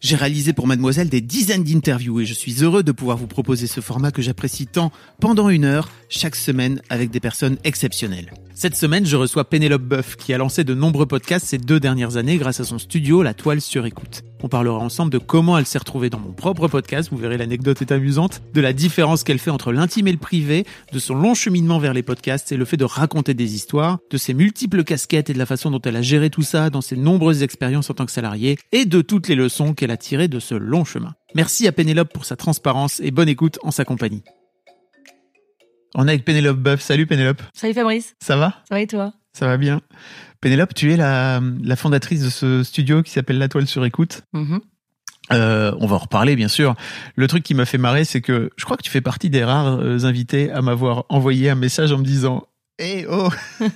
J'ai réalisé pour Mademoiselle des dizaines d'interviews et je suis heureux de pouvoir vous proposer ce format que j'apprécie tant pendant une heure chaque semaine avec des personnes exceptionnelles. Cette semaine, je reçois Pénélope Boeuf qui a lancé de nombreux podcasts ces deux dernières années grâce à son studio La Toile sur écoute. On parlera ensemble de comment elle s'est retrouvée dans mon propre podcast, vous verrez l'anecdote est amusante, de la différence qu'elle fait entre l'intime et le privé, de son long cheminement vers les podcasts et le fait de raconter des histoires, de ses multiples casquettes et de la façon dont elle a géré tout ça dans ses nombreuses expériences en tant que salariée et de toutes les leçons qu'elle a tirées de ce long chemin. Merci à Pénélope pour sa transparence et bonne écoute en sa compagnie. On est avec Pénélope Boeuf. Salut Pénélope. Salut Fabrice, Ça va? Ça va et toi? Ça va bien. Pénélope, tu es la, la fondatrice de ce studio qui s'appelle La Toile sur écoute. Mhm. Euh, on va en reparler, bien sûr. Le truc qui m'a fait marrer, c'est que je crois que tu fais partie des rares euh, invités à m'avoir envoyé un message en me disant Hey oh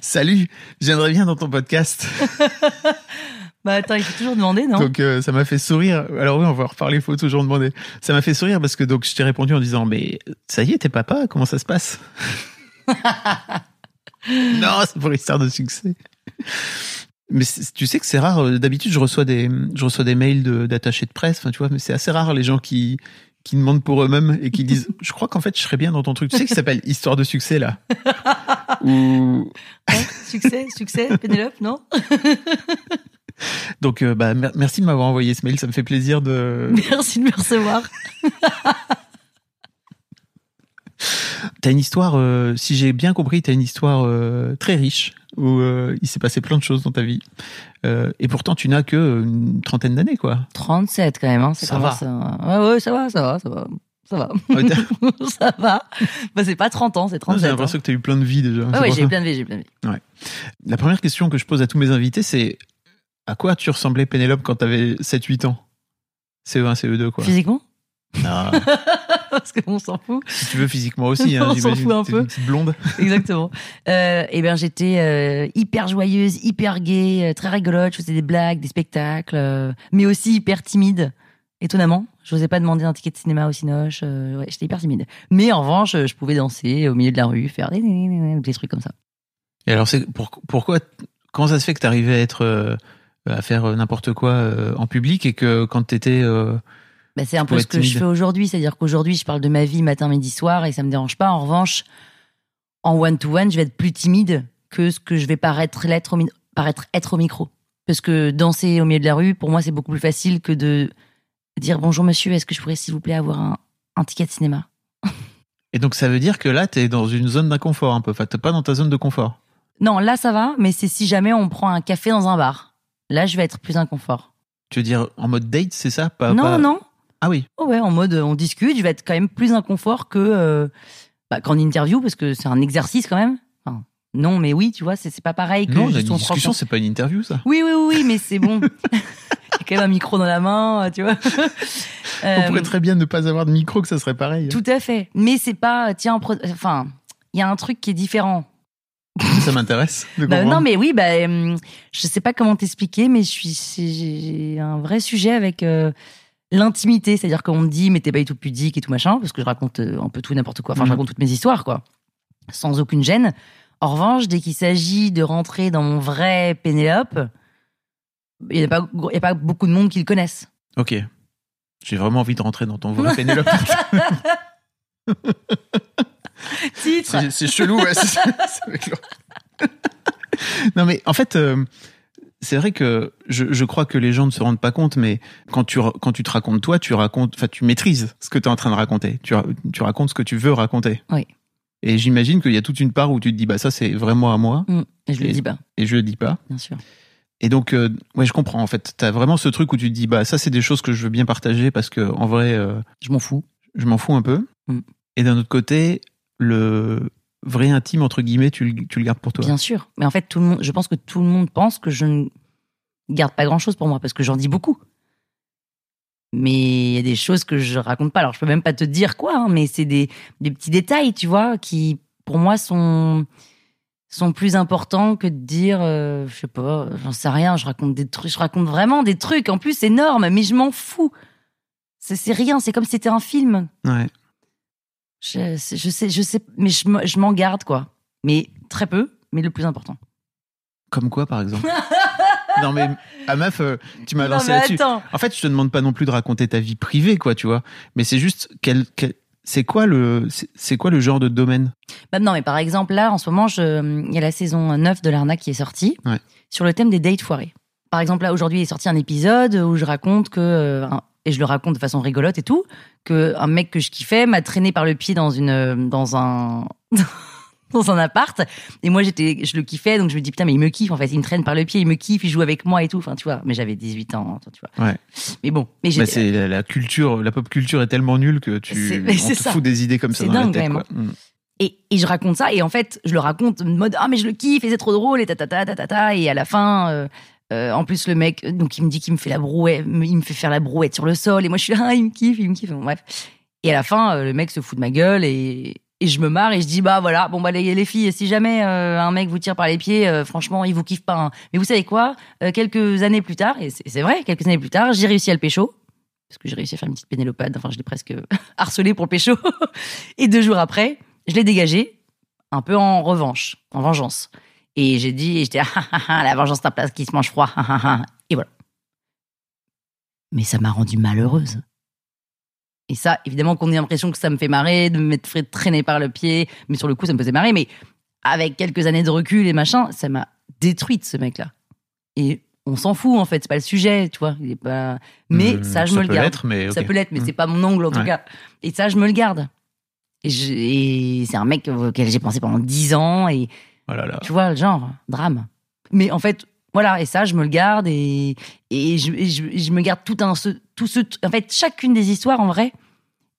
Salut, j'aimerais bien dans ton podcast. Bah attends, il faut toujours demander, non Donc euh, ça m'a fait sourire. Alors oui, on va reparler, il faut toujours demander. Ça m'a fait sourire parce que donc je t'ai répondu en disant Mais ça y est, t'es papa, comment ça se passe Non, c'est pour l'histoire de succès. Mais tu sais que c'est rare. euh, D'habitude, je reçois des, je reçois des mails de- d'attachés de, presse. Enfin, tu vois, mais c'est assez rare les gens qui qui demandent pour eux-mêmes et qui disent Je crois qu'en fait, je serais bien dans ton truc. Tu sais, qui s'appelle Histoire de succès là. Ou Ouais, Succès, succès, Pénélope, non donc, euh, bah, mer- merci de m'avoir envoyé ce mail. Ça me fait plaisir de. Merci de me recevoir. T'as une histoire, euh, si j'ai bien compris, t'as une histoire euh, très riche où il s'est passé plein de choses dans ta vie. Et pourtant, tu n'as que une trentaine d'années, quoi. 37 quand même, hein. Ça commence à- Ouais, ouais, ça va, ça va, ça va. Ça va. Ouais, t'as- ça va. Bah, c'est pas 30 ans, c'est Non, 37 J'ai ans. l'impression que tu as eu plein de vie déjà. Ouais, C'est ouais, pour j'ai ça. eu plein de vie, j'ai plein de vie. La première question que je pose à tous mes invités, c'est à quoi tu ressemblais, Pénélope, quand t'avais 7-8 ans? CE1, CE2, quoi. Physiquement? Ah, Parce qu'on s'en fout. si tu veux, physiquement aussi, hein, On s'en fout un peu. une petite blonde. Exactement. Euh, et ben j'étais euh, hyper joyeuse, hyper gaie, euh, très rigolote. Je faisais des blagues, des spectacles, euh, mais aussi hyper timide. Étonnamment, je n'osais pas demander un ticket de cinéma au Cinoche. ouais, j'étais hyper timide. Mais en revanche, je pouvais danser au milieu de la rue, faire des, trucs comme ça. Et alors, c'est pour- pourquoi, comment ça se fait que t'arrivais à être, à faire euh, n'importe quoi euh, en public et que quand t'étais, euh, Bah, c'est un peu ce que je fais aujourd'hui, c'est-à-dire qu'aujourd'hui, je parle de ma vie matin, midi, soir, et ça me dérange pas. En revanche, en one-to-one, je vais être plus timide que ce que je vais paraître l'être au, mi- paraître être au micro. Parce que danser au milieu de la rue, pour moi, c'est beaucoup plus facile que de dire bonjour monsieur, est-ce que je pourrais s'il vous plaît avoir un, un ticket de cinéma? Et donc ça veut dire que là, tu es dans une zone d'inconfort un peu. Enfin, t'es pas dans ta zone de confort. Non, là ça va, mais c'est si jamais on prend un café dans un bar. Là, je vais être plus inconfort. Tu veux dire en mode date, c'est ça? Pas, non, pas- non. Ah oui. Oh ouais, en mode euh, on discute, je vais être quand même plus inconfort que euh, bah, qu'en interview parce que c'est un exercice quand même. Enfin, non, mais oui, tu vois, c'est pas pareil que Non, on juste une on discussion, c'est pas une interview, ça. Oui, oui, oui, oui, mais c'est bon. Il y a quand même un micro dans la main, euh, tu vois. On Euh, pourrait très bien ne pas avoir de micro, que ça serait pareil. Tout à fait. Mais c'est pas, tiens, enfin, il y a un truc qui est différent. Ça m'intéresse. Bah, non, mais oui, bah, hum, je sais pas comment t'expliquer, mais je suis, j'ai un vrai sujet avec euh, l'intimité. C'est-à-dire qu'on me dit, mais t'es pas du tout pudique et tout machin, parce que je raconte euh, un peu tout n'importe quoi. Enfin, je Mhm. raconte toutes mes histoires, quoi. Sans aucune gêne. En revanche, dès qu'il s'agit de rentrer dans mon vrai Pénélope, il n'y a, a pas beaucoup de monde qui le connaissent. Ok. J'ai vraiment envie de rentrer dans ton vrai Pénélope. Titre. C'est chelou, ouais. Non, mais en fait, euh, c'est vrai que je, je crois que les gens ne se rendent pas compte, mais quand tu, quand tu te racontes toi, tu racontes, enfin, tu maîtrises ce que tu es en train de raconter. Tu, ra- tu racontes ce que tu veux raconter. Oui. Et j'imagine qu'il y a toute une part où tu te dis, bah, ça, c'est vraiment à moi, Mm. Et je le Et- dis pas, et je le dis pas. bien sûr. Et donc, euh, ouais, je comprends. En fait, t'as vraiment ce truc où tu te dis, bah, ça, c'est des choses que je veux bien partager parce que, en vrai, euh, Je m'en fous. je m'en fous un peu. Mm. Et d'un autre côté, le vrai intime, entre guillemets, tu, le- tu le gardes pour toi. Bien sûr. Mais en fait, tout le monde, je pense que tout le monde pense que je ne garde pas grand chose pour moi parce que j'en dis beaucoup. Mais il y a des choses que je raconte pas. Alors, je peux même pas te dire quoi, hein, mais c'est des, des petits détails, tu vois, qui pour moi sont sont plus importants que de dire, euh, je sais pas, j'en sais rien. Je raconte des trucs, je raconte vraiment des trucs en plus énormes, mais je m'en fous. C'est c'est rien. C'est comme si c'était un film. Ouais. Je, je sais, je sais, mais je, me- je m'en garde quoi. Mais très peu, mais le plus important. Comme quoi, par exemple Non, mais à meuf, euh, tu m'as lancé là-dessus. attends. En fait, je te demande pas non plus de raconter ta vie privée, quoi, tu vois. Mais c'est juste, quel, quel- c'est quoi le, c'est quoi le genre de domaine? Bah non, mais par exemple, là, en ce moment, il y a la saison 9 de l'arnaque qui est sortie Ouais. sur le thème des dates foirées. Par exemple, là, aujourd'hui, est sorti un épisode où je raconte que, euh, et je le raconte de façon rigolote et tout, que un mec que je kiffais m'a traîné par le pied dans une, dans un, dans un appart. Et moi, j'étais, je le kiffais, donc je me dis, putain, mais il me kiffe, en fait. Il me traîne par le pied, il me kiffe, il joue avec moi et tout. Enfin, tu vois. Mais j'avais 18 ans, tu vois. Ouais. Mais bon. Mais Bah, c'est la, la culture, la pop culture est tellement nulle que tu, on te ça. fout des idées comme ça dans la dingue, tête, quand quoi. Mm. Et, et je raconte ça, et en fait, je le raconte en mode Ah, mais je le kiffe, et c'est trop drôle, et tatata, tatata. Et à la fin, euh, euh, en plus, le mec, donc il me dit qu'il me fait la brouette, il me fait faire la brouette sur le sol, et moi je suis là, Ah, il me kiffe, il me kiffe. Bon, bref. Et à la fin, euh, le mec se fout de ma gueule, et, je me marre, et je dis Bah voilà, bon, bah les, les filles, si jamais euh, un mec vous tire par les pieds, franchement, il vous kiffe pas. hein. Mais vous savez quoi? Quelques années plus tard, et c'est c'est vrai, quelques années plus tard, j'ai réussi à le pécho. Parce que j'ai réussi à faire une petite pénélopade, enfin, je l'ai presque harcelé pour le pécho. et deux jours après, je l'ai dégagé, un peu en revanche, en vengeance. Et j'ai dit, et j'étais, ah, ah, ah, la vengeance, c'est un plat qui se mange froid. ah, ah, ah. Et voilà. Mais ça m'a rendue malheureuse. Et ça, évidemment qu'on ait l'impression que ça me fait marrer, de me mettre fait traîner par le pied. Mais sur le coup, ça me faisait marrer. Mais avec quelques années de recul et machin, ça m'a détruite, ce mec-là. Et on s'en fout, en fait. C'est pas le sujet, tu vois. Il est pas... Mais Mm, ça, je me le garde. mais Ça peut l'être, mais Mm. c'est pas mon angle en tout Ouais. cas. Et ça, je me le garde. Et c'est un mec auquel j'ai pensé pendant dix ans et Oh là là. tu vois, le genre, drame. Mais en fait, voilà, et ça, je me le garde et, et, je, et je, me garde tout un. Ce, tout ce, en fait, chacune des histoires, en vrai,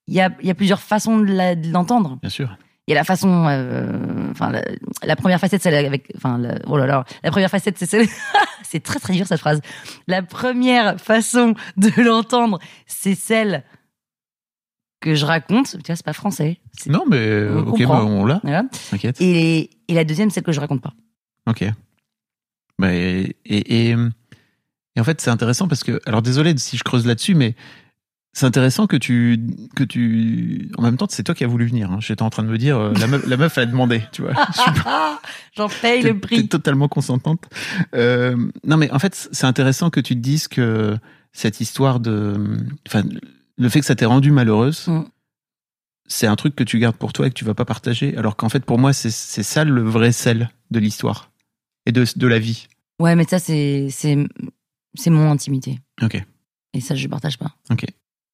il y a, y a plusieurs façons de l'entendre. Bien sûr. Il y a la façon, euh, enfin, la, la première facette, c'est avec, enfin, la- oh là là, la première facette, c'est celle, c'est très très dur cette phrase. La première façon de l'entendre, c'est celle que je raconte. Tu vois, c'est pas français. C'est- Non, mais On ok, bah, on l'a. voilà. T'inquiète. Et, et la deuxième, celle que je raconte pas. Ok. Bah, et, et, en fait, c'est intéressant parce que, alors désolé si je creuse là-dessus, mais c'est intéressant que tu, que tu, en même temps, c'est toi qui as voulu venir. Hein. J'étais en train de me dire, euh, la meuf, la meuf a demandé, tu vois. J'en paye t'es- le t'es prix. totalement consentante. Euh, non, mais en fait, c'est intéressant que tu te dises que cette histoire de, enfin, le fait que ça t'ait rendue malheureuse. Mm. C'est un truc que tu gardes pour toi et que tu vas pas partager, alors qu'en fait, pour moi, c'est ça le vrai sel de l'histoire et de, de la vie. Ouais, mais ça, c'est, c'est, c'est mon intimité. Ok. Et ça, je partage pas. Ok.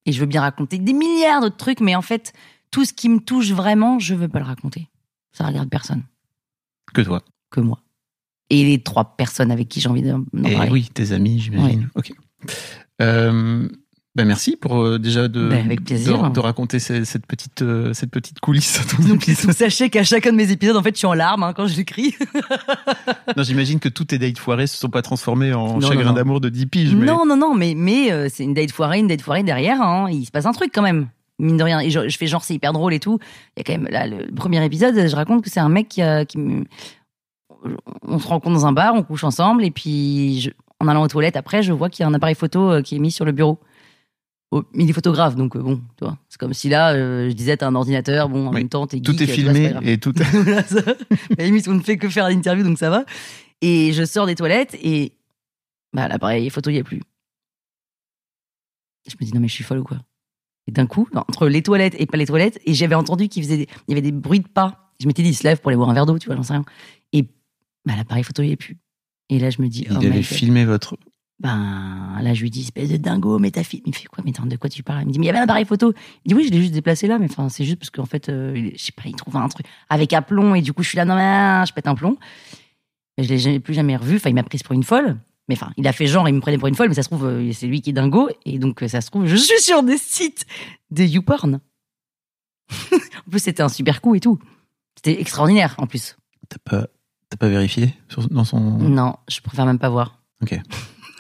Et je veux bien raconter des milliards d'autres trucs, mais en fait, tout ce qui me touche vraiment, je veux pas le raconter. Ça regarde personne Que toi. que moi. Et les trois personnes avec qui j'ai envie d'en parler. oui, tes amis, j'imagine. Ok. Euh, ben merci pour euh, déjà de, Ben, avec plaisir. de, de raconter ce- cette, petite, euh, cette petite coulisse Donc, sachez qu'à chacun de mes épisodes, en fait, je suis en larmes hein, quand je l'écris. Non, j'imagine que tous tes dates foirées se sont pas transformées en Non, chagrin d'amour de 10 piges. Mais... Non, non, non, mais, mais euh, c'est une date foirée, une date foirée derrière. hein. Il se passe un truc quand même. Mine de rien. Et je, je fais genre, c'est hyper drôle et tout. Il y a quand même, là, le premier épisode, je raconte que c'est un mec qui, On se rencontre dans un bar, on couche ensemble, et puis je- en allant aux toilettes après, je vois qu'il y a un appareil photo euh, qui est mis sur le bureau. Oh, mais il est photographe, donc euh, bon, tu vois. C'est comme si là, euh, je disais, t'as un ordinateur, bon, en Oui. même temps, t'es Tout est vois, filmé grave. et tout. La limite, on ne fait que faire l'interview, donc ça va. Et je sors des toilettes et bah, l'appareil photo, il n'y a plus. Je me dis, non, mais je suis folle ou quoi? Et d'un coup, non, entre les toilettes et pas les toilettes, et j'avais entendu qu'il faisait des- il y avait des bruits de pas Je m'étais dit, il se lève pour aller boire un verre d'eau, tu vois, j'en sais rien. Et bah, l'appareil photo, il n'y est plus. Et là, je me dis, Il oh avait filmé votre. Ben, là, je lui dis, espèce de dingo, mais ta fille. Il me fait quoi Mais attends, de quoi tu parles? Il me dit, mais il y avait un appareil photo. Il dit, oui, je l'ai juste déplacé là, mais enfin, c'est juste parce qu'en fait, euh, je sais pas, il trouve un truc avec un plomb, et du coup, je suis là, non, mais je pète un plomb. Et je l'ai plus jamais revu. Enfin, il m'a prise pour une folle. Mais enfin, il a fait genre, il me prenait pour une folle, mais ça se trouve, euh, c'est lui qui est dingo. Et donc, euh, ça se trouve, je suis sur des sites de YouPorn. en plus, c'était un super coup et tout. C'était extraordinaire, en plus. T'as pas, t'as pas vérifié sur- dans son. Non, je préfère même pas voir. Ok.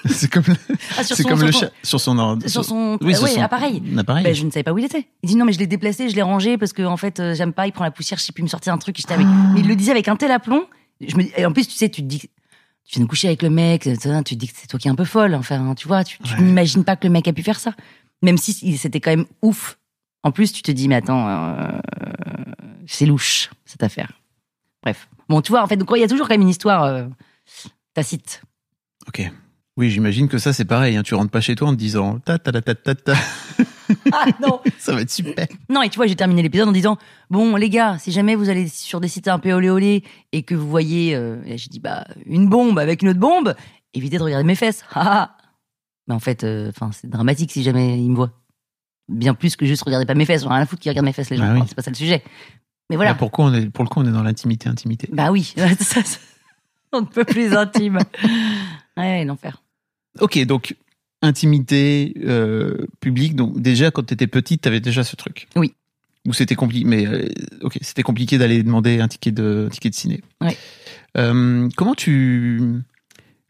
c'est comme, le- Ah, c'est comme le chat sur son ordre. Sur son, Oui, euh, sur ouais, son appareil. appareil. Ben, je ne savais pas où il était. Il dit non, mais je l'ai déplacé, je l'ai rangé parce que en fait, euh, j'aime pas, il prend la poussière, je sais plus me sortir un truc. et j'étais avec- Ah. Mais il le disait avec un tel aplomb. Je me... Et en plus, tu sais, tu te dis, tu viens de coucher avec le mec, tu te dis que c'est toi qui es un peu folle. Enfin, tu vois, tu, tu Ouais. n'imagines pas que le mec a pu faire ça. Même si c'était quand même ouf. En plus, tu te dis, mais attends, euh, c'est louche, cette affaire. Bref. Bon, tu vois, en fait, donc, il y a toujours quand même une histoire tacite. Ok. Oui, j'imagine que ça, c'est pareil. hein. Tu rentres pas chez toi en te disant ta ta ta ta ta ta. Ah non Ça va être super. Non, et tu vois, j'ai terminé l'épisode en disant Bon, les gars, si jamais vous allez sur des sites un peu olé olé et que vous voyez, euh, j'ai dit Bah, une bombe avec une autre bombe, évitez de regarder mes fesses. Ah, ah. Mais en fait, euh, c'est dramatique si jamais ils me voient. Bien plus que juste regarder pas mes fesses. J'en ai rien à foutre qui regardent mes fesses, les gens. Bah oui. Enfin, c'est pas ça le sujet. Mais voilà. Là, pourquoi on est, pour le coup, on est dans l'intimité, intimité. Bah oui, Ça, ça- on ne peut plus intime. Ouais, l'enfer. Ok, donc intimité euh, publique. Donc déjà, quand t'étais petite, t'avais déjà ce truc. Oui. Ou c'était compliqué. Mais euh, ok, c'était compliqué d'aller demander un ticket de un ticket de ciné. Ouais. Euh, comment tu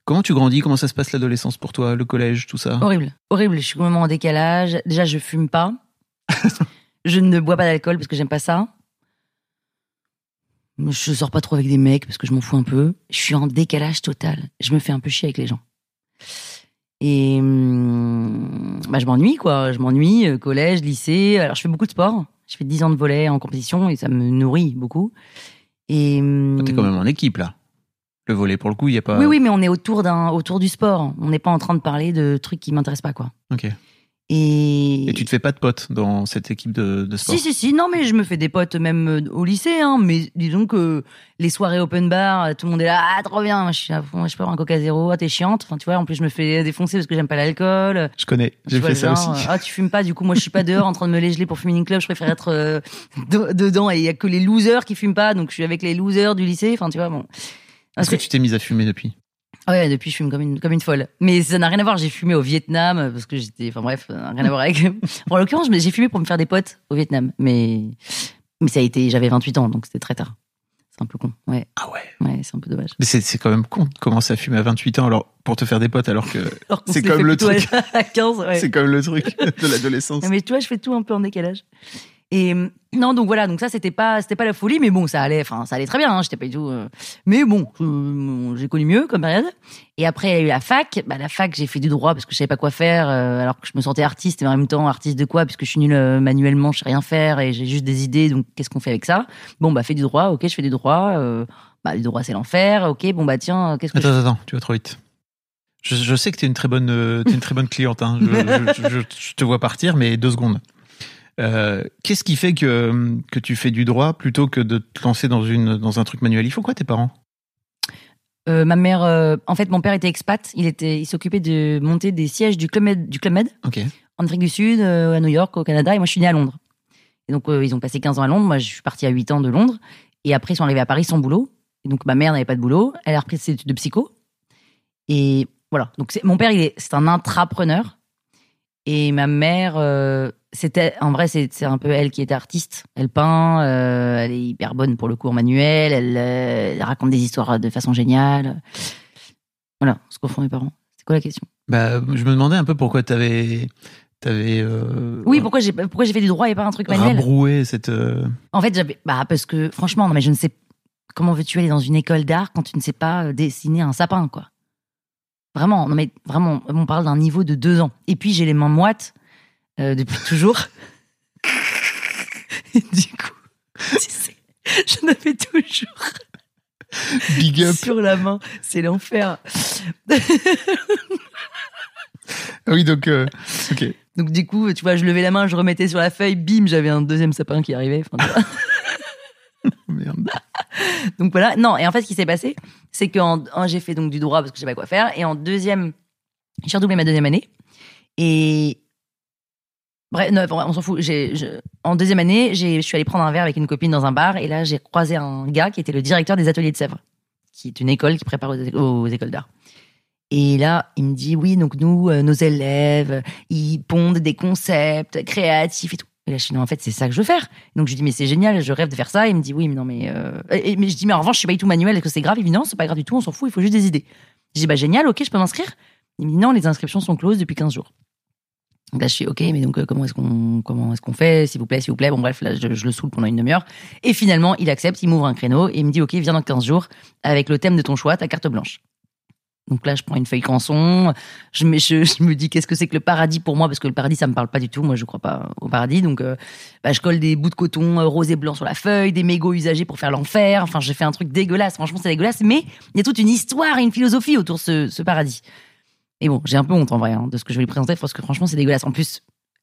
comment tu grandis? Comment ça se passe l'adolescence pour toi, le collège, tout ça? Horrible. Horrible. Je suis complètement en décalage. Déjà, je fume pas. je ne bois pas d'alcool parce que j'aime pas ça. Je sors pas trop avec des mecs parce que je m'en fous un peu. Je suis en décalage total. Je me fais un peu chier avec les gens. Et hum, bah, je m'ennuie, quoi. Je m'ennuie, euh, collège, lycée. Alors, je fais beaucoup de sport. Je fais 10 ans de volet en compétition et ça me nourrit beaucoup. Et hum, T'es quand même en équipe là. Le volet, pour le coup, il y a pas. oui, oui, mais on est autour d'un, autour du sport. On n'est pas en train de parler de trucs qui m'intéressent pas, quoi. Ok. Et, Et tu te fais pas de potes dans cette équipe de, de sport? Si, si, si, non, mais je me fais des potes même euh, au lycée, hein, mais disons que les soirées open bar, euh, tout le monde est là, ah, trop bien, je suis à fond, je peux avoir un coca zéro, ah, t'es chiante, enfin, tu vois, en plus, je me fais défoncer parce que j'aime pas l'alcool. Je connais. J'ai fait ça genre, aussi. euh, Ah, tu fumes pas, du coup, moi, je suis pas dehors en train de me légeler pour fumer une club, je préfère être euh, de- dedans et il y a que les losers qui fument pas, donc je suis avec les losers du lycée, enfin, tu vois, bon. Est-ce que tu t'es mise à fumer depuis? Ouais, depuis je fume comme une comme une folle. Mais ça n'a rien à voir. J'ai fumé au Vietnam euh, parce que j'étais. Enfin bref, n'a rien à voir avec. En l'occurrence, j'ai fumé pour me faire des potes au Vietnam. Mais mais ça a été. J'avais 28 ans, donc c'était très tard. C'est un peu con. Ouais, Ah ouais. ouais, c'est un peu dommage. Mais c'est quand même con de commencer à fumer à 28 ans alors pour te faire des potes alors que Alors qu'on C'est comme fait le truc. à 15. Ouais. c'est comme le truc de l'adolescence. Mais tu vois, je fais tout un peu en décalage. Et euh, non, donc voilà, donc ça c'était pas c'était pas la folie, mais bon, ça allait, enfin ça allait très bien. Hein, J'étais pas du tout. euh, Mais bon, euh, j'ai connu mieux comme période. Et après il y a eu la fac. Bah la fac, j'ai fait du droit parce que je savais pas quoi faire, euh, alors que je me sentais artiste et en même temps artiste de quoi, puisque je suis nulle manuellement, je sais rien faire et j'ai juste des idées. Donc qu'est-ce qu'on fait avec ça? Bon bah fais du droit, ok, je fais du droit. bah du droit c'est l'enfer, ok. Bon bah tiens, qu'est-ce que je Attends, attends, tu vas trop vite. Je, je sais que t'es une très bonne, t'es une très bonne cliente. Hein. Je, je- je- je te vois partir, mais deux secondes. Euh, Qu'est-ce qui fait que que tu fais du droit plutôt que de te lancer dans une dans un truc manuel? Ils font quoi tes parents? Euh, ma mère, euh, en fait, mon père était expat. Il était, il s'occupait de monter des sièges du Club Med, du Club Med en Afrique du Sud, à New York, au Canada. Et moi, je suis née à Londres. Et donc, ils ont passé 15 ans à Londres. Moi, je suis partie à 8 ans de Londres. Et après, ils sont arrivés à Paris sans boulot. Et donc, ma mère n'avait pas de boulot. Elle a repris ses études de psycho. Et voilà. Donc, mon père, il est, c'est un intrapreneur. Et ma mère, euh, c'était, en vrai, c'est un peu elle qui était artiste. Elle peint, euh, elle est hyper bonne pour le cours manuel. Elle, euh, elle raconte des histoires de façon géniale. Voilà, ce qu'en font mes parents. C'est quoi la question? Bah, je me demandais un peu pourquoi t'avais t'avais euh, Oui, pourquoi j'ai pourquoi j'ai fait du droit et pas un truc manuel? rabroué cette. euh, En fait, j'avais bah parce que franchement, non mais je ne sais comment veux-tu aller dans une école d'art quand tu ne sais pas dessiner un sapin quoi? Vraiment, non mais vraiment, on parle d'un niveau de deux ans. Et puis j'ai les mains moites euh, depuis toujours. Et du coup, tu sais, je n'avais toujours Big up. sur la main, c'est l'enfer. Ah Oui, donc euh, ok. Donc du coup, tu vois, je levais la main, je remettais sur la feuille, bim, j'avais un deuxième sapin qui arrivait. Enfin, tu vois. Merde. donc voilà. Non, et en fait, ce qui s'est passé, c'est que en- en- j'ai fait donc du droit parce que je sais pas quoi faire. Et en deuxième, j'ai redoublé ma deuxième année. Et bref, on s'en fout. En deuxième année, je suis allée prendre un verre avec une copine dans un bar. Et là, j'ai croisé un gars qui était le directeur des ateliers de Sèvres, qui est une école qui prépare aux, écoles d'art. Et là, il me dit oui, donc nous, euh, nos élèves, ils pondent des concepts créatifs et tout. Et là, je dis non, en fait, c'est ça que je veux faire. Donc je lui dis mais c'est génial, je rêve de faire ça. Il me dit oui, mais non, mais euh... et- mais je dis mais en revanche, je suis pas du tout manuel, est-ce que c'est grave? Non, c'est pas grave du tout, on s'en fout, il faut juste des idées. Je dis bah génial, ok, je peux m'inscrire. Il me dit non, les inscriptions sont closes depuis 15 jours. Donc là, je suis ok, mais donc euh, comment est-ce qu'on comment est-ce qu'on fait? S'il vous plaît, s'il vous plaît. Bon bref, là, je, le saoule pendant une demi-heure. Et finalement, il accepte, il m'ouvre un créneau et il me dit ok, viens dans 15 jours avec le thème de ton choix, ta carte blanche. Donc là, je prends une feuille canson, je me, je, me dis qu'est-ce que c'est que le paradis pour moi, parce que le paradis, ça me parle pas du tout. Moi, je crois pas au paradis. Donc, euh, bah, je colle des bouts de coton euh, rose et blanc sur la feuille, des mégots usagés pour faire l'enfer. Enfin, j'ai fait un truc dégueulasse. Franchement, c'est dégueulasse. Mais il y a toute une histoire et une philosophie autour de ce paradis. Et bon, j'ai un peu honte en vrai hein, de ce que je vais lui présenter, parce que franchement, c'est dégueulasse. En plus,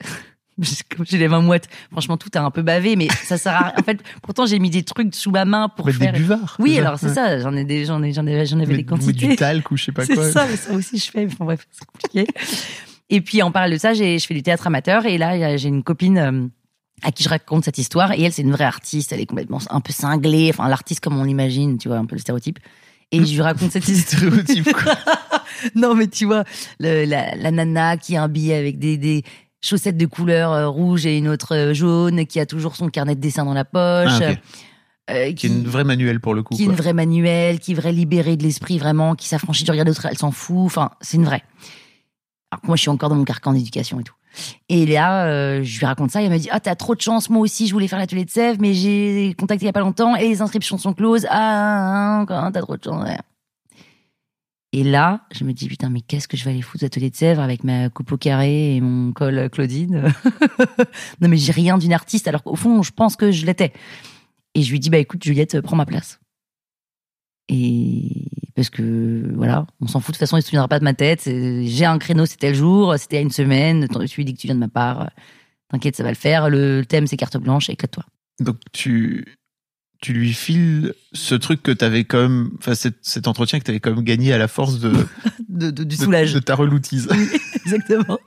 comme j'ai les mains moites, franchement, tout a un peu bavé, mais ça sert à rien. En fait, pourtant, j'ai mis des trucs sous ma main pour des faire. buvards. Oui, c'est alors c'est Ouais. ça. J'en ai des, j'en ai, j'en ai, j'en avais des quantités. du talc ou je sais pas C'est quoi. ça, mais ça aussi je fais. Enfin bref, c'est compliqué. Et puis en parallèle de ça, j'ai, je fais du théâtre amateur et là j'ai une copine euh, à qui je raconte cette histoire et elle c'est une vraie artiste, elle est complètement un peu cinglée, enfin l'artiste comme on l'imagine, tu vois, un peu le stéréotype. Et je lui raconte cette histoire. Stéréotype, quoi. non mais tu vois, le- la, la nana qui a un billet avec des, des chaussettes de couleur euh, rouge et une autre euh, jaune, qui a toujours son carnet de dessin dans la poche. Ah, euh, Qui est une vraie manuelle pour le coup. qui est une vraie manuelle, qui est vraie libérée de l'esprit vraiment, qui s'affranchit du regard d'autres, elle s'en fout. Enfin, c'est une vraie. Alors que moi, je suis encore dans mon carcan d'éducation et tout. Et là, euh, je lui raconte ça, et elle me dit Ah, t'as trop de chance, moi aussi, je voulais faire l'atelier de Sèvres, mais j'ai contacté il y a pas longtemps et les inscriptions sont closes. Ah, ah, ah, t'as trop de chance. ouais. Et là, je me dis Putain, mais qu'est-ce que je vais aller foutre l'atelier de Sèvres avec ma coupe au carré et mon col Claudine Non, mais j'ai rien d'une artiste, alors qu'au fond, je pense que je l'étais. Et je lui dis Bah écoute, Juliette, prends ma place. Et parce que voilà, on s'en fout de toute façon, il se souviendra pas de ma tête. J'ai un créneau, c'était le jour, c'était à une semaine. Tu lui dis que tu viens de ma part. T'inquiète, ça va le faire. Le thème, c'est carte blanche, éclate-toi. Donc tu tu lui files ce truc que t'avais quand même, enfin cet, cet entretien que t'avais quand même gagné à la force de, De, de- du de- soulage. de ta reloutise. Exactement.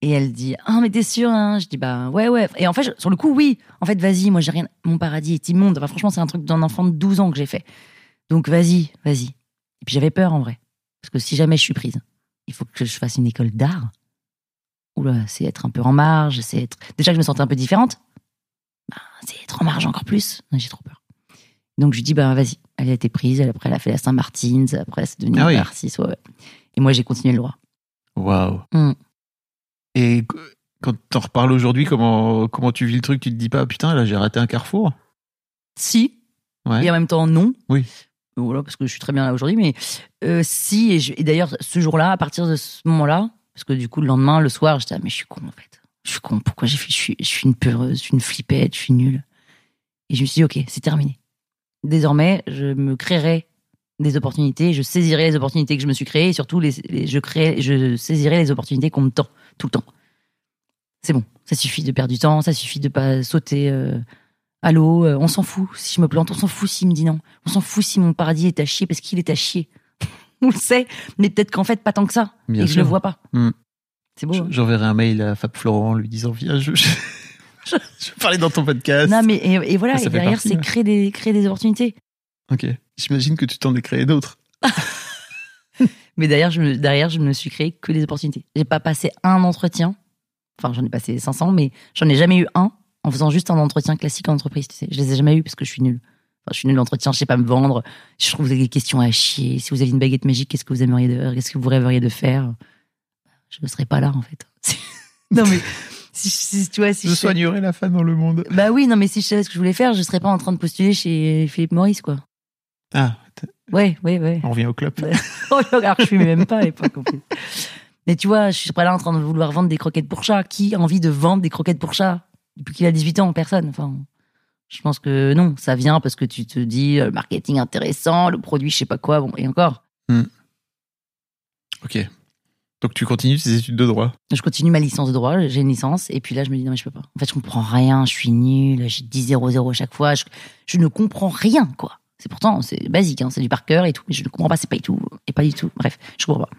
Et elle dit Ah, mais t'es sûre hein? Je dis Bah, ouais, ouais. Et en fait, sur le coup, oui. En fait, vas-y, moi, j'ai rien. Mon paradis est immonde. Enfin, franchement, c'est un truc d'un enfant de 12 ans que j'ai fait. Donc, vas-y, vas-y. Et puis, j'avais peur, en vrai. Parce que si jamais je suis prise, il faut que je fasse une école d'art. Oula, c'est être un peu en marge, c'est être. Déjà que je me sentais un peu différente. Bah, c'est en marge encore plus. J'ai trop peur. Donc, je lui dis Bah, vas-y. Elle a été prise. Elle, après, elle a fait la Saint-Martin's. Après, c'est devenu Ah oui. artiste. Ouais, ouais. Et moi, j'ai continué le droit. Waouh. Mm. Et qu- quand t'en reparles aujourd'hui, comment comment tu vis le truc? Tu te dis pas putain là j'ai raté un carrefour? Si, Ouais. et en même temps non. Oui. Voilà, parce que je suis très bien là aujourd'hui, mais euh, si, et d'ailleurs, ce jour-là, à partir de ce moment-là, parce que du coup, le lendemain, le soir, j'étais, ah, mais je suis con, en fait. Je suis con, pourquoi j'ai fait, je suis, je suis une peureuse, je suis une flippette, je suis nulle. Et je me suis dit, ok, c'est terminé. Désormais, je me créerai des opportunités, je saisirai les opportunités que je me suis créées, et surtout, les, les- je, créerai, je saisirai les opportunités qu'on me tend, tout le temps. C'est bon, ça suffit de perdre du temps, ça suffit de pas sauter euh, à l'eau, euh, on s'en fout si je me plante, on s'en fout s'il me dit non, on s'en fout si mon paradis est à chier parce qu'il est à chier. on le sait, mais peut-être qu'en fait, pas tant que ça, Bien et que je le vois pas. Mm. C'est beau. Hein J'enverrai un mail à Fab Florent en lui disant viens je, je, je vais parler dans ton podcast. non, mais et, et voilà, et fait derrière, c'est ouais. créer des, créer des opportunités. Ok. J'imagine que tu t'en es créé d'autres. Mais derrière, je me, derrière, je me suis créé que des opportunités. J'ai pas passé un entretien. Enfin, j'en ai passé 500, mais j'en ai jamais eu un en faisant juste un entretien classique en entreprise. Tu sais, je les ai jamais eu parce que je suis nulle. Enfin, je suis nulle en entretien, je sais pas me vendre. Je trouve des questions à chier. Si vous aviez une baguette magique, qu'est-ce que vous aimeriez de, qu'est-ce que vous rêveriez de faire? Je ne serais pas là en fait. non mais si, si- tu vois, si Je je fais- soignerai la femme dans le monde. bah oui, non mais si je savais ce que je voulais faire, je serais pas en train de postuler chez Philippe Maurice quoi. Ah, Ouais, ouais, ouais. on revient au club. Oh, alors que je fumais même pas à l'époque en plus. Mais tu vois, je suis pas là en train de vouloir vendre des croquettes pour chat. Qui a envie de vendre des croquettes pour chat depuis qu'il a 18 ans Personne. Enfin, je pense que non, ça vient parce que tu te dis euh, marketing intéressant, le produit, je sais pas quoi. Bon, et encore, Ok. Donc tu continues tes études de droit? je continue ma licence de droit, j'ai une licence, et puis là, je me dis non, mais je peux pas. En fait, je comprends rien, je suis nulle, j'ai 10 0 0 à chaque fois, je, je ne comprends rien, quoi. C'est pourtant, c'est basique, hein, c'est du par cœur et tout, mais je ne comprends pas, c'est pas du tout, et pas du tout. Bref, je comprends pas.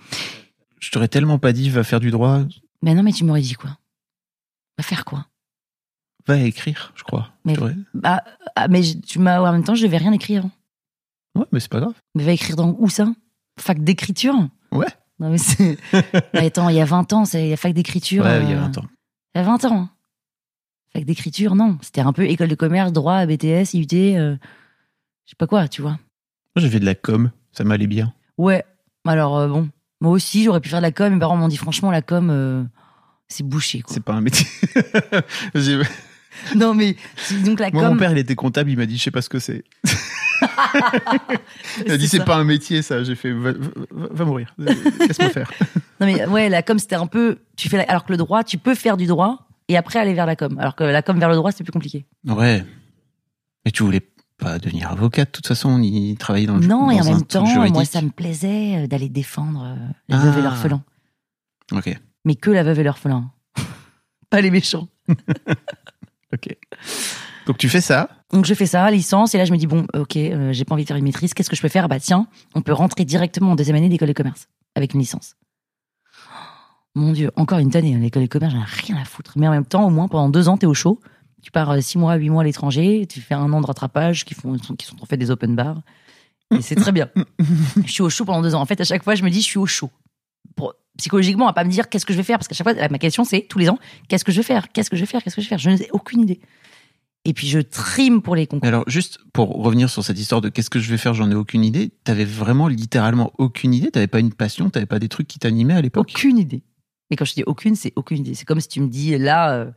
Je t'aurais tellement pas dit, va faire du droit, Mais non, mais tu m'aurais dit quoi? Va faire quoi? Va écrire, je crois. Mais- t'aurais- Bah, ah, mais tu m'as, en même temps, je devais rien écrire. Ouais, mais c'est pas grave. Mais va écrire dans où ça? Fac d'écriture? Ouais. Non, mais c'est. Attends, il y a 20 ans, c'est il y a fac d'écriture. Ouais, il y a euh, 20 ans. Il y a 20 ans. hein. Fac d'écriture, non. C'était un peu école de commerce, droit, BTS, IUT, euh, je sais pas quoi, tu vois. Moi, j'ai fait de la com, ça m'allait bien. Ouais. Alors, euh, bon. Moi aussi, j'aurais pu faire de la com. Mes parents m'ont dit, franchement, la com, euh, c'est bouché, quoi. C'est pas un métier. Non, mais donc la Moi, com. mon père, il était comptable, il m'a dit, je sais pas ce que c'est. Il a dit, c'est pas un métier, ça. J'ai fait, va, va- va mourir. Laisse-moi faire. Non, mais ouais, la com, c'était un peu. Tu fais la- Alors que le droit, tu peux faire du droit et après aller vers la com. Alors que la com vers le droit, c'est plus compliqué. Ouais. Mais tu voulais pas devenir avocat, de toute façon, ni travailler dans le Non, et en même temps, moi, ça me plaisait euh, d'aller défendre euh, les Ah. veuves et l'orphelin. Ok, Mais que la veuve et l'orphelin. Pas les méchants. Ok. Donc tu fais ça. Donc je fais ça, licence, et là je me dis, bon, ok, euh, j'ai pas envie de faire une maîtrise, qu'est-ce que je peux faire? Bah tiens, on peut rentrer directement en deuxième année d'école de commerce, avec une licence. Mon Dieu, encore une année, l'école de commerce, j'en ai rien à foutre. Mais en même temps, au moins, pendant deux ans, t'es au chaud. Tu pars euh, six mois, huit mois à l'étranger, tu fais un an de rattrapage qui, font, qui sont en fait des open bars. Et c'est très bien. je suis au chaud pendant deux ans. En fait, à chaque fois, je me dis, je suis au chaud. Pour- psychologiquement, à pas me dire qu'est-ce que je vais faire, parce qu'à chaque fois, ma question, c'est tous les ans, qu'est-ce que je vais faire Qu'est-ce que je vais faire Qu'est-ce que je vais faire? Je n'ai aucune idée. Et puis, je trime pour les concours. Alors, juste pour revenir sur cette histoire de qu'est-ce que je vais faire, j'en ai aucune idée. T'avais vraiment littéralement aucune idée. T'avais pas une passion, t'avais pas des trucs qui t'animaient à l'époque? Aucune idée. Mais quand je dis aucune, c'est aucune idée. C'est comme si tu me dis là, euh,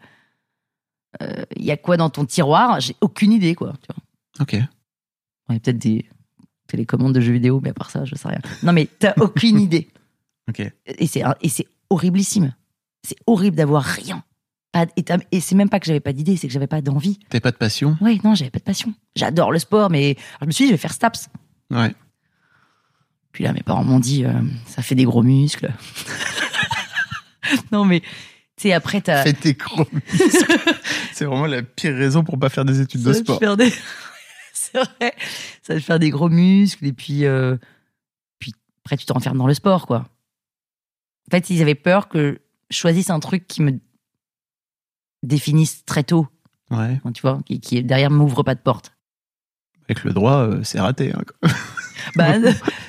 euh, il y a quoi dans ton tiroir? J'ai aucune idée, quoi. Tu vois. Ok. Il y a peut-être des télécommandes de jeux vidéo, mais à part ça, je sais rien. Non, mais t'as aucune idée. Ok. Et c'est et c'est horriblissime. C'est horrible d'avoir rien. Pas- et et c'est même pas que j'avais pas d'idée, c'est que j'avais pas d'envie. T'avais pas de passion. Ouais, non, j'avais pas de passion. J'adore le sport, mais alors, je me suis dit, je vais faire STAPS. Ouais. Puis là, mes parents m'ont dit, euh, ça fait des gros muscles. non, mais tu sais, après, t'as. Fais tes gros muscles. C'est vraiment la pire raison pour pas faire des études de Ça sport. des- c'est vrai. Ça va te faire des gros muscles et puis, euh, puis après tu te renfermes dans le sport, quoi. En fait, ils avaient peur que je choisisse un truc qui me définisse très tôt, Ouais. tu vois, qui, qui derrière m'ouvre pas de porte. Avec le droit, euh, c'est raté. hein, quoi. Bah,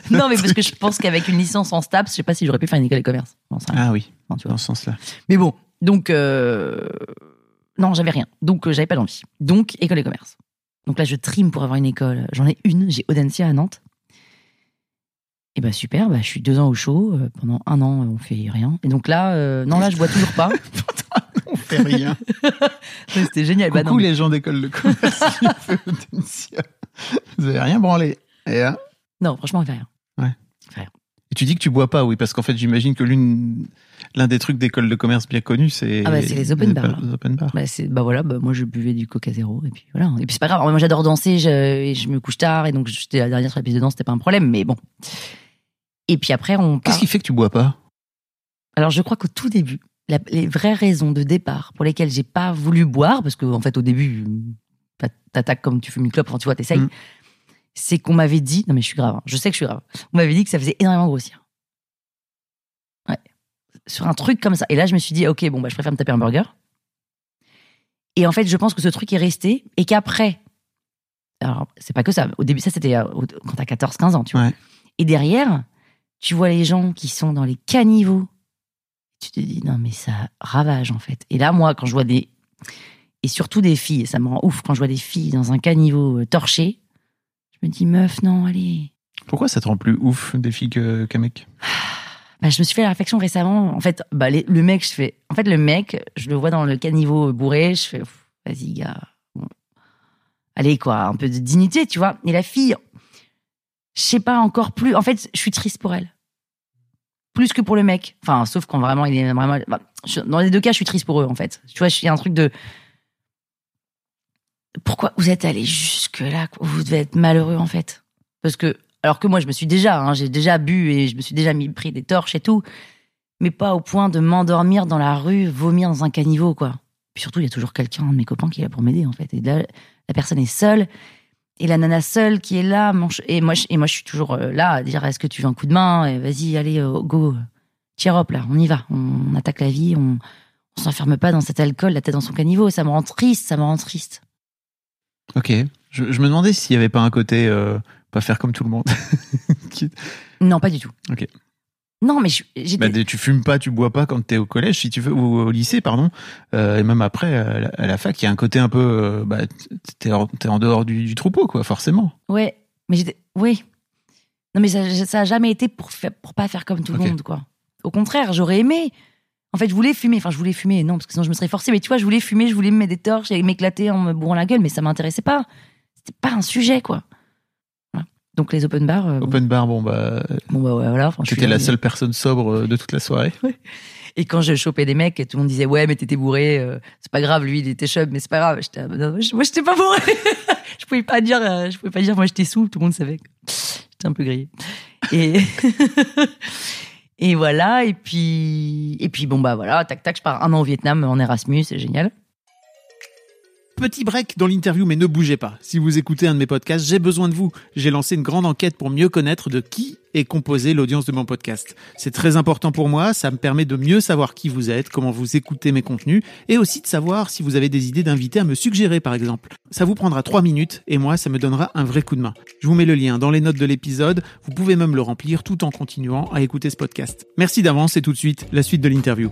non, mais parce que je pense qu'avec une licence en STAPS, je sais pas si j'aurais pu faire une école de commerce. Ah oui, tu vois. dans ce sens-là. Mais bon, donc euh, non, j'avais rien. Donc euh, j'avais pas d'envie. Donc école de commerce. Donc là, je trime pour avoir une école. J'en ai une, j'ai Audencia à Nantes. Et bah super, bah, je suis deux ans au chaud. euh, pendant un an, on fait rien. Et donc là, euh, non, là, je bois toujours pas. On fait rien. Ouais, C'était génial. Bah, Coucou non, mais- les gens d'école de commerce. fait. Vous avez rien branlé. Et, hein non, franchement, on fait rien. Et tu dis que tu bois pas, oui, parce qu'en fait, j'imagine que l'une, l'un des trucs d'école de commerce bien connus, c'est Ah bah, c'est les open bars. Les open bars. Bah, c'est, bah voilà, bah, moi je buvais du Coca Zéro et puis voilà. Et puis c'est pas grave. Moi j'adore danser, je, et je me couche tard et donc j'étais la dernière sur la piste de danse, c'était pas un problème, mais bon. Et puis après on. Qu'est-ce qui fait que tu bois pas? Alors je crois qu'au tout début, la- les vraies raisons de départ pour lesquelles j'ai pas voulu boire, parce que en fait au début, t'a- t'attaques comme tu fumes une clope, enfin tu vois, t'essayes, Mm. c'est qu'on m'avait dit, non mais je suis grave, hein, je sais que je suis grave, on m'avait dit que ça faisait énormément grossir. Ouais. Sur un truc comme ça. Et là je me suis dit, ok, bon bah je préfère me taper un burger. Et en fait, je pense que ce truc est resté et qu'après, alors c'est pas que ça, au début, ça c'était euh, quand t'as 14-15 ans, tu vois. Ouais. Et derrière, tu vois les gens qui sont dans les caniveaux. Tu te dis, non, mais ça ravage, en fait. Et là, moi, quand je vois des. Et surtout des filles, ça me rend ouf quand je vois des filles dans un caniveau euh, torché. Je me dis, meuf, non, allez. Pourquoi ça te rend plus ouf des filles qu'un mec? Bah, je me suis fait la réflexion récemment. En fait, bah, les- le mec, je fais. En fait, le mec, je le vois dans le caniveau bourré. Je fais, vas-y, gars. Bon. Allez, quoi, un peu de dignité, tu vois. Et la fille, je sais pas encore plus. En fait, je suis triste pour elle. Plus que pour le mec. Enfin, sauf quand vraiment il est vraiment. dans les deux cas, je suis triste pour eux, en fait. Tu vois, il y a un truc de. Pourquoi vous êtes allé jusque-là quoi? Vous devez être malheureux, en fait. Parce que. Alors que moi, je me suis déjà. hein, J'ai déjà bu et je me suis déjà mis pris des torches et tout. Mais pas au point de m'endormir dans la rue, vomir dans un caniveau, quoi. Puis surtout, il y a toujours quelqu'un, un de mes copains, qui est là pour m'aider, en fait. Et là, la personne est seule. Et la nana seule qui est là, et moi, je- et moi, je suis toujours euh, là à dire est-ce que tu veux un coup de main? Et Vas-y, allez, euh, go, cheer up là, on y va, on attaque la vie, on, on s'enferme pas dans cet alcool, la tête dans son caniveau. Ça me rend triste, ça me rend triste. Ok. Je, je me demandais s'il y avait pas un côté euh, pas faire comme tout le monde. Non, pas du tout. Ok. Non, mais bah, tu fumes pas, tu bois pas quand t'es au collège, si tu veux, ou au lycée, pardon. Euh, et même après, à la, à la fac, il y a un côté un peu, euh, bah, t'es en, dehors du, du troupeau, quoi, forcément. Ouais, mais j'étais. Oui. Non, mais ça, ça a jamais été pour, pas faire comme tout le monde, quoi. Au contraire, j'aurais aimé. En fait, je voulais fumer. Enfin, je voulais fumer, non, parce que sinon je me serais forcée. Mais tu vois, je voulais fumer, je voulais me mettre des torches et m'éclater en me bourrant la gueule, mais ça m'intéressait pas. C'était pas un sujet, quoi. Donc, les open bars. euh, bon, Open bar, bon, bah, bon, bah ouais, voilà. enfin, t'étais la seule personne sobre euh, de toute la soirée. Et quand je chopais des mecs, tout le monde disait ouais mais t'étais bourré, euh, c'est pas grave, lui il était chub, mais c'est pas grave. J'étais, ah, bah, non, moi j'étais pas bourré. je pouvais pas dire, euh, je pouvais pas dire moi j'étais sous, tout le monde savait. J'étais un peu grillé. Et et voilà et puis et puis bon bah voilà, tac tac, je pars un an au Vietnam en Erasmus, c'est génial. Petit break dans l'interview, mais ne bougez pas. Si vous écoutez un de mes podcasts, j'ai besoin de vous. J'ai lancé une grande enquête pour mieux connaître de qui est composée l'audience de mon podcast. C'est très important pour moi, ça me permet de mieux savoir qui vous êtes, comment vous écoutez mes contenus, et aussi de savoir si vous avez des idées d'invités à me suggérer, par exemple. Ça vous prendra trois minutes, et moi, ça me donnera un vrai coup de main. Je vous mets le lien dans les notes de l'épisode, vous pouvez même le remplir tout en continuant à écouter ce podcast. Merci d'avance, et tout de suite, la suite de l'interview.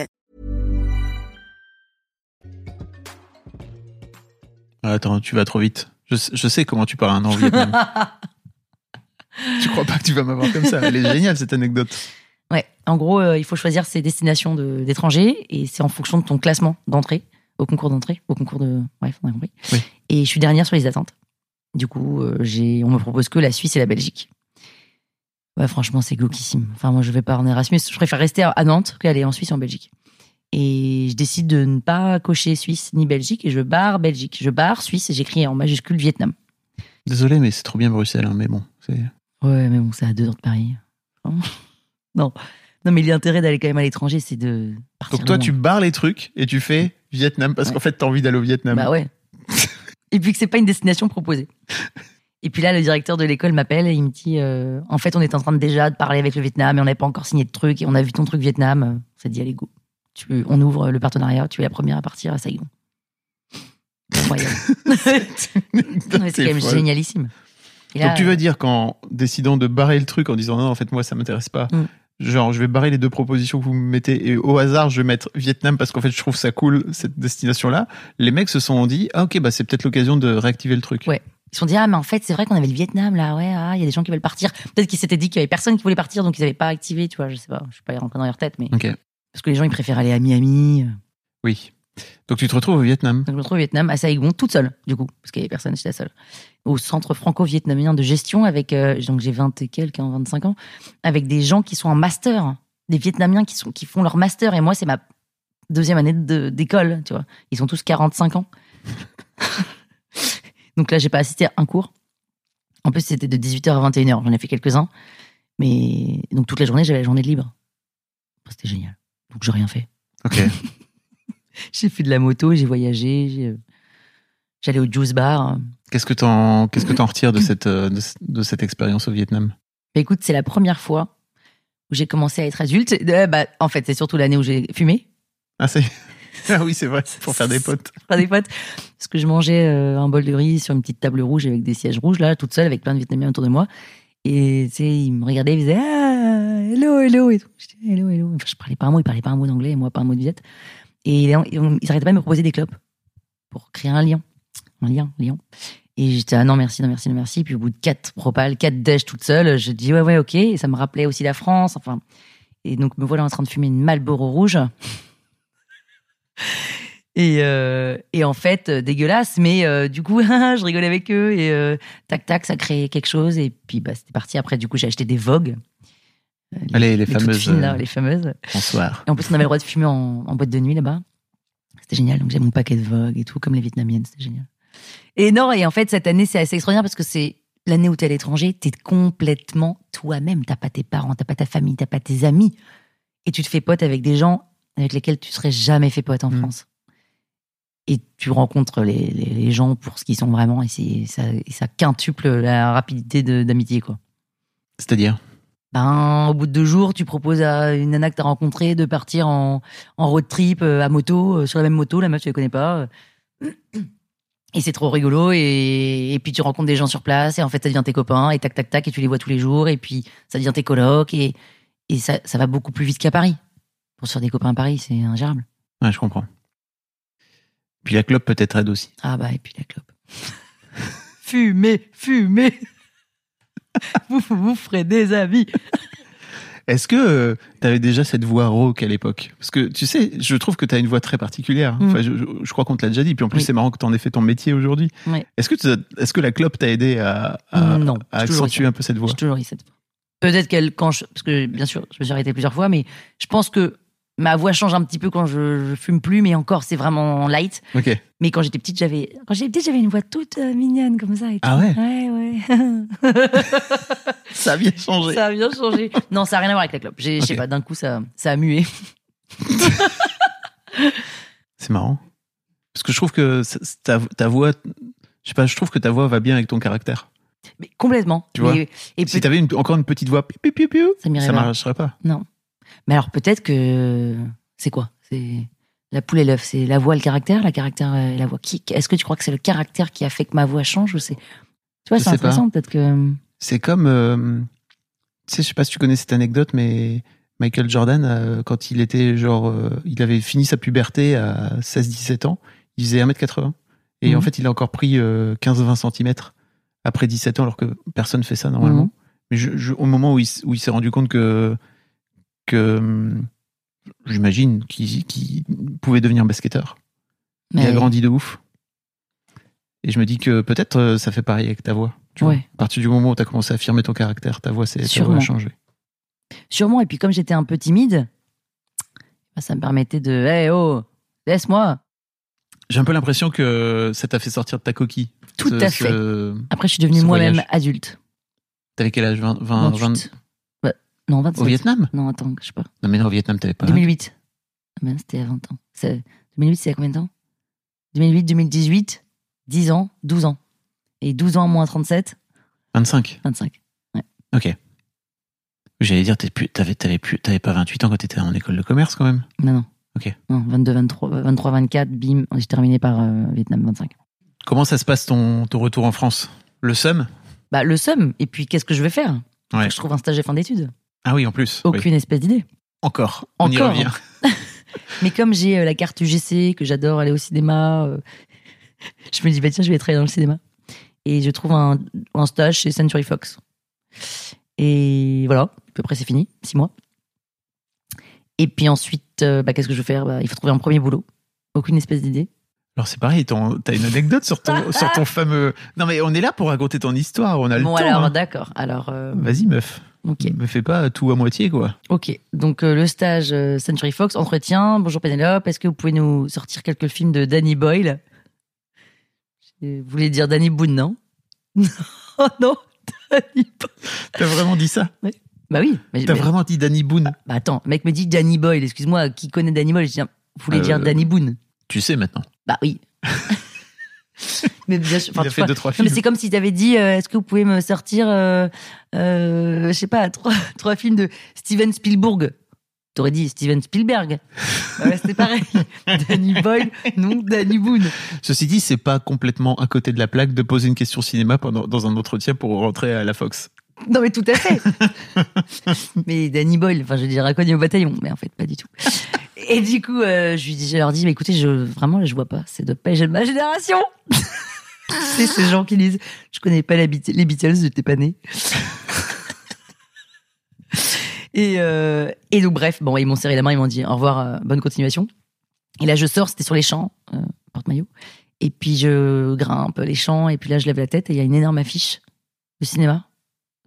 Attends, tu vas trop vite. Je, je sais comment tu parles un an au Vietnam. tu crois pas que tu vas m'avoir comme ça Elle est géniale cette anecdote. Ouais, en gros, euh, il faut choisir ses destinations de- d'étrangers et c'est en fonction de ton classement d'entrée au concours d'entrée, au concours de bref, on a compris. Oui. Et je suis dernière sur les attentes. Du coup, euh, j'ai on me propose que la Suisse et la Belgique. Ouais, franchement, c'est glauquissime. Enfin, moi, je vais pas en Erasmus. Je préfère rester à Nantes qu'aller en Suisse et en Belgique. Et je décide de ne pas cocher Suisse ni Belgique et je barre Belgique. Je barre Suisse et j'écris en majuscule Vietnam. Désolé, mais c'est trop bien Bruxelles, hein, mais bon. Ouais, mais bon, c'est à deux heures de Paris. Vraiment. non. Non, mais l'intérêt d'aller quand même à l'étranger, c'est de partir. Donc toi, tu barres les trucs et tu fais Vietnam parce Ouais. qu'en fait, t'as envie d'aller au Vietnam. Bah ouais. et puis que c'est pas une destination proposée. Et puis là, le directeur de l'école m'appelle et il me dit euh, En fait, on est en train de déjà de parler avec le Vietnam et on n'avait pas encore signé de truc et on a vu ton truc Vietnam. On s'est dit Allez, go. Tu, on ouvre le partenariat, tu es la première à partir à Saigon. Incroyable. C'est quand même folle. génialissime. Et là, Donc tu veux dire qu'en décidant de barrer le truc, en disant non, en fait, moi, ça m'intéresse pas. Mm. Genre, je vais barrer les deux propositions que vous me mettez et au hasard, je vais mettre Vietnam parce qu'en fait, je trouve ça cool, cette destination-là. Les mecs se sont dit, ah, ok, bah, c'est peut-être l'occasion de réactiver le truc. Ouais. Ils se sont dit, ah, mais en fait, c'est vrai qu'on avait le Vietnam, là, ouais, ah, il y a des gens qui veulent partir. Peut-être qu'ils s'étaient dit qu'il y avait personne qui voulait partir, donc ils n'avaient pas activé, tu vois, je sais pas, je suis pas rentré dans leur tête, mais. Ok. Parce que les gens, ils préfèrent aller à Miami. Oui. Donc tu te retrouves au Vietnam. Donc je me retrouve au Vietnam, à Saigon, toute seule, du coup, parce qu'il y avait personne, j'étais seule. Au centre franco-vietnamien de gestion, avec, euh, donc j'ai 20 et quelques, hein, 25 ans, avec des gens qui sont en master, des Vietnamiens qui, sont, qui font leur master, et moi, c'est ma deuxième année de- d'école, tu vois. Ils sont tous 45 ans. donc là, j'ai pas assisté à un cours. En plus, c'était de 18h à 21h, j'en ai fait quelques-uns. Mais donc toute la journée, j'avais la journée de libre. C'était génial. Donc j'ai rien fait. Ok. J'ai fait de la moto, j'ai voyagé, j'allais au juice bar. Qu'est-ce que t'en, qu'est-ce que t'en retires de cette, euh, de, de cette expérience au Vietnam? Bah, écoute, c'est la première fois où j'ai commencé à être adulte. Euh, bah, en fait, c'est surtout l'année où j'ai fumé, Ah, c'est, ah oui, c'est vrai, pour faire des potes. pas des potes, parce que je mangeais euh, un bol de riz sur une petite table rouge avec des sièges rouges, là, toute seule, avec plein de Vietnamiens autour de moi. Et tu sais, ils me regardaient, ils faisaient Ah, hello, hello, et tout. Je disais, hello, hello. Enfin, je parlais pas un mot, ils parlaient pas un mot d'anglais, moi pas un mot de viet. Et ils, ils arrêtaient pas de me proposer des clopes pour créer un lien. Un lien, lien. Et j'étais, ah non, merci, non, merci, non, merci. Puis au bout de quatre propales, quatre dèches toute seule, je dis, ouais, ouais, ok. Et ça me rappelait aussi la France, enfin. Et donc, me voilà en train de fumer une Marlboro rouge. Et, euh, et en fait, euh, dégueulasse, mais euh, du coup, je rigolais avec eux et tac tac, ça créait quelque chose. Et puis bah, c'était parti. Après, du coup, j'ai acheté des Vogue. Les toutes fameuses, fines, là, les fameuses. Bonsoir. Et en plus, on avait le droit de fumer en, en boîte de nuit là-bas. C'était génial. Donc j'ai mon paquet de Vogue et tout, comme les Vietnamiennes, c'était génial. Et non, et en fait, cette année, c'est assez extraordinaire parce que c'est l'année où t'es à l'étranger, t'es complètement toi-même. T'as pas tes parents, t'as pas ta famille, t'as pas tes amis. Et tu te fais pote avec des gens avec lesquels tu serais jamais fait pote en Mm. France. Et tu rencontres les, les, les gens pour ce qu'ils sont vraiment et, c'est- ça, et ça quintuple la rapidité de- d'amitié, quoi. C'est-à-dire? Ben, au bout de deux jours, tu proposes à une nana que t'as rencontrée de partir en, en road trip euh, à moto, euh, sur la même moto, la meuf, tu la connais pas. euh. Et c'est trop rigolo. Et, et puis tu rencontres des gens sur place, et en fait, ça devient tes copains, et tac, tac, tac, et tu les vois tous les jours, et puis ça devient tes colocs, et, et ça, ça va beaucoup plus vite qu'à Paris. Pour se faire des copains à Paris, c'est ingérable. Ouais, je comprends. Puis la clope peut-être aide aussi. Ah bah, et puis la clope. fumez, fumez vous, vous ferez des amis. Est-ce que tu avais déjà cette voix rauque à l'époque? Parce que tu sais, je trouve que tu as une voix très particulière. Mm. Enfin, je, crois qu'on te l'a déjà dit. Puis en plus, Oui. c'est marrant que tu en aies fait ton métier aujourd'hui. Est-ce que, la clope t'a aidé à, à- Non, à accentuer un peu cette voix? J'ai toujours eu cette voix. Peut-être qu'elle, quand je, parce que bien sûr, je me suis arrêtée plusieurs fois, mais je pense que ma voix change un petit peu quand je, je fume plus, mais encore, c'est vraiment light. Mais quand j'étais petite, j'avais, quand j'étais petite, j'avais une voix toute euh, mignonne comme ça. Et Ah ouais? Ouais, ouais. Ça a bien changé. ça a bien changé. Non, ça n'a rien à voir avec la clope. Je sais Ok. pas, d'un coup, ça, ça a mué. C'est marrant. Parce que je trouve que ta, ta voix, je sais pas, je trouve que ta voix va bien avec ton caractère. Mais complètement. Tu vois? Mais- et Si t'avais une- encore une petite voix, piou, piou, piou, piou, ça ça marcherait pas. Non. Mais alors peut-être que c'est quoi? C'est la poule et l'œuf. C'est la voix, et le caractère, la caractère et la voix. Qui Est-ce que tu crois que c'est le caractère qui a fait que ma voix change? Ou c'est Tu vois, c'est intéressant. Peut-être que C'est comme, euh, tu sais, je sais pas si tu connais cette anecdote, mais Michael Jordan, euh, quand il était genre, euh, il avait fini sa puberté à 16-17 ans, il faisait 1m80. Et Mhm. en fait, il a encore pris euh, 15-20 cm après 17 ans, alors que personne fait ça normalement. Mhm. Mais je- je- au moment où il, où il s'est rendu compte que, que hum, j'imagine qu'il qu'il pouvait devenir basketteur, il a Mais- grandi de ouf. Et je me dis que peut-être euh, ça fait pareil avec ta voix. tu vois. Ouais. À partir du moment où tu as commencé à affirmer ton caractère, ta voix, c'est, ta voix a Sûrement. changé. Sûrement. Et puis comme j'étais un peu timide, bah, ça me permettait de, hey oh, laisse-moi. J'ai un peu l'impression que ça t'a fait sortir de ta coquille. Tout Ce- à fait. ce- Après, je suis devenue moi-même adulte. T'avais quel âge? 20, 20, 20 28. Ouais. Non, 27. Au Vietnam? Non, attends, je sais pas. Non, mais non, au Vietnam, t'avais pas. 2008. Ah ben, c'était à 20 ans. C'est- 2008, c'est à combien de temps? 2008, 2018, 10 ans, 12 ans. Et 12 ans moins 37, 25. 25. Ok. J'allais dire, t'avais, pas 28 ans quand t'étais en école de commerce quand même? Non, non. Ok. Non, 22, 23, 23 24, bim, j'ai terminé par euh, Vietnam 25. Comment ça se passe ton, ton retour en France? Le seum? Bah, le seum. Et puis, qu'est-ce que je vais faire? Ouais. Je trouve un stage de fin d'études. Ah oui, en plus. oui. Aucune espèce d'idée. Encore. On y Encore. revient. Mais comme j'ai euh, la carte UGC, que j'adore aller au cinéma, euh, je me dis, bah tiens, je vais travailler dans le cinéma. Et je trouve un, un stage chez Century Fox. Et voilà, à peu près c'est fini, six mois. Et puis ensuite, euh, bah, qu'est-ce que je vais faire? Bah, Il faut trouver un premier boulot. Aucune espèce d'idée. Alors c'est pareil, t'as une anecdote sur ton, sur ton fameux. Non mais on est là pour raconter ton histoire, on a le Bon, temps. alors, hein. d'accord. Alors, euh, Vas-y meuf, ok. me fais pas tout à moitié quoi. Ok, donc euh, le stage euh, Century Fox, entretien. Bonjour Pénélope, est-ce que vous pouvez nous sortir quelques films de Danny Boyle? Je voulais dire Danny Boone, non? Oh non, Danny Boyle. T'as vraiment dit ça? Bah oui, mais, T'as mais- vraiment dit Danny Boone? Bah attends, le mec me dit Danny Boyle, excuse-moi, qui connaît Danny Boyle? Je dis, vous voulez Euh, dire Danny Boone? Tu sais maintenant. Bah oui. mais bien sûr, Il a tu fait deux trois films. mais c'est comme si t'avais dit, euh, est-ce que vous pouvez me sortir, euh, euh, je sais pas, trois, trois films de Steven Spielberg? T'aurais dit Steven Spielberg. Bah C'était pareil. Danny Boyle, non, Danny Boone. Ceci dit, c'est pas complètement à côté de la plaque de poser une question cinéma pendant, dans un entretien pour rentrer à la Fox. Non, mais tout à fait. mais Danny Boyle, enfin, je dire, inconnu au bataillon, mais en fait, pas du tout. Et du coup, euh, je, dis, leur dis, mais écoutez, je, vraiment, je vois pas. C'est de pas de ma génération. C'est ces gens qui disent, je connais pas les Beatles, j'étais pas né. Et, euh, et donc, bref, bon, ils m'ont serré la main, ils m'ont dit, au revoir, euh, bonne continuation. Et là, je sors, c'était sur les champs, euh, porte-maillot. Et puis, je grimpe les champs, et puis là, je lève la tête, et il y a une énorme affiche de cinéma,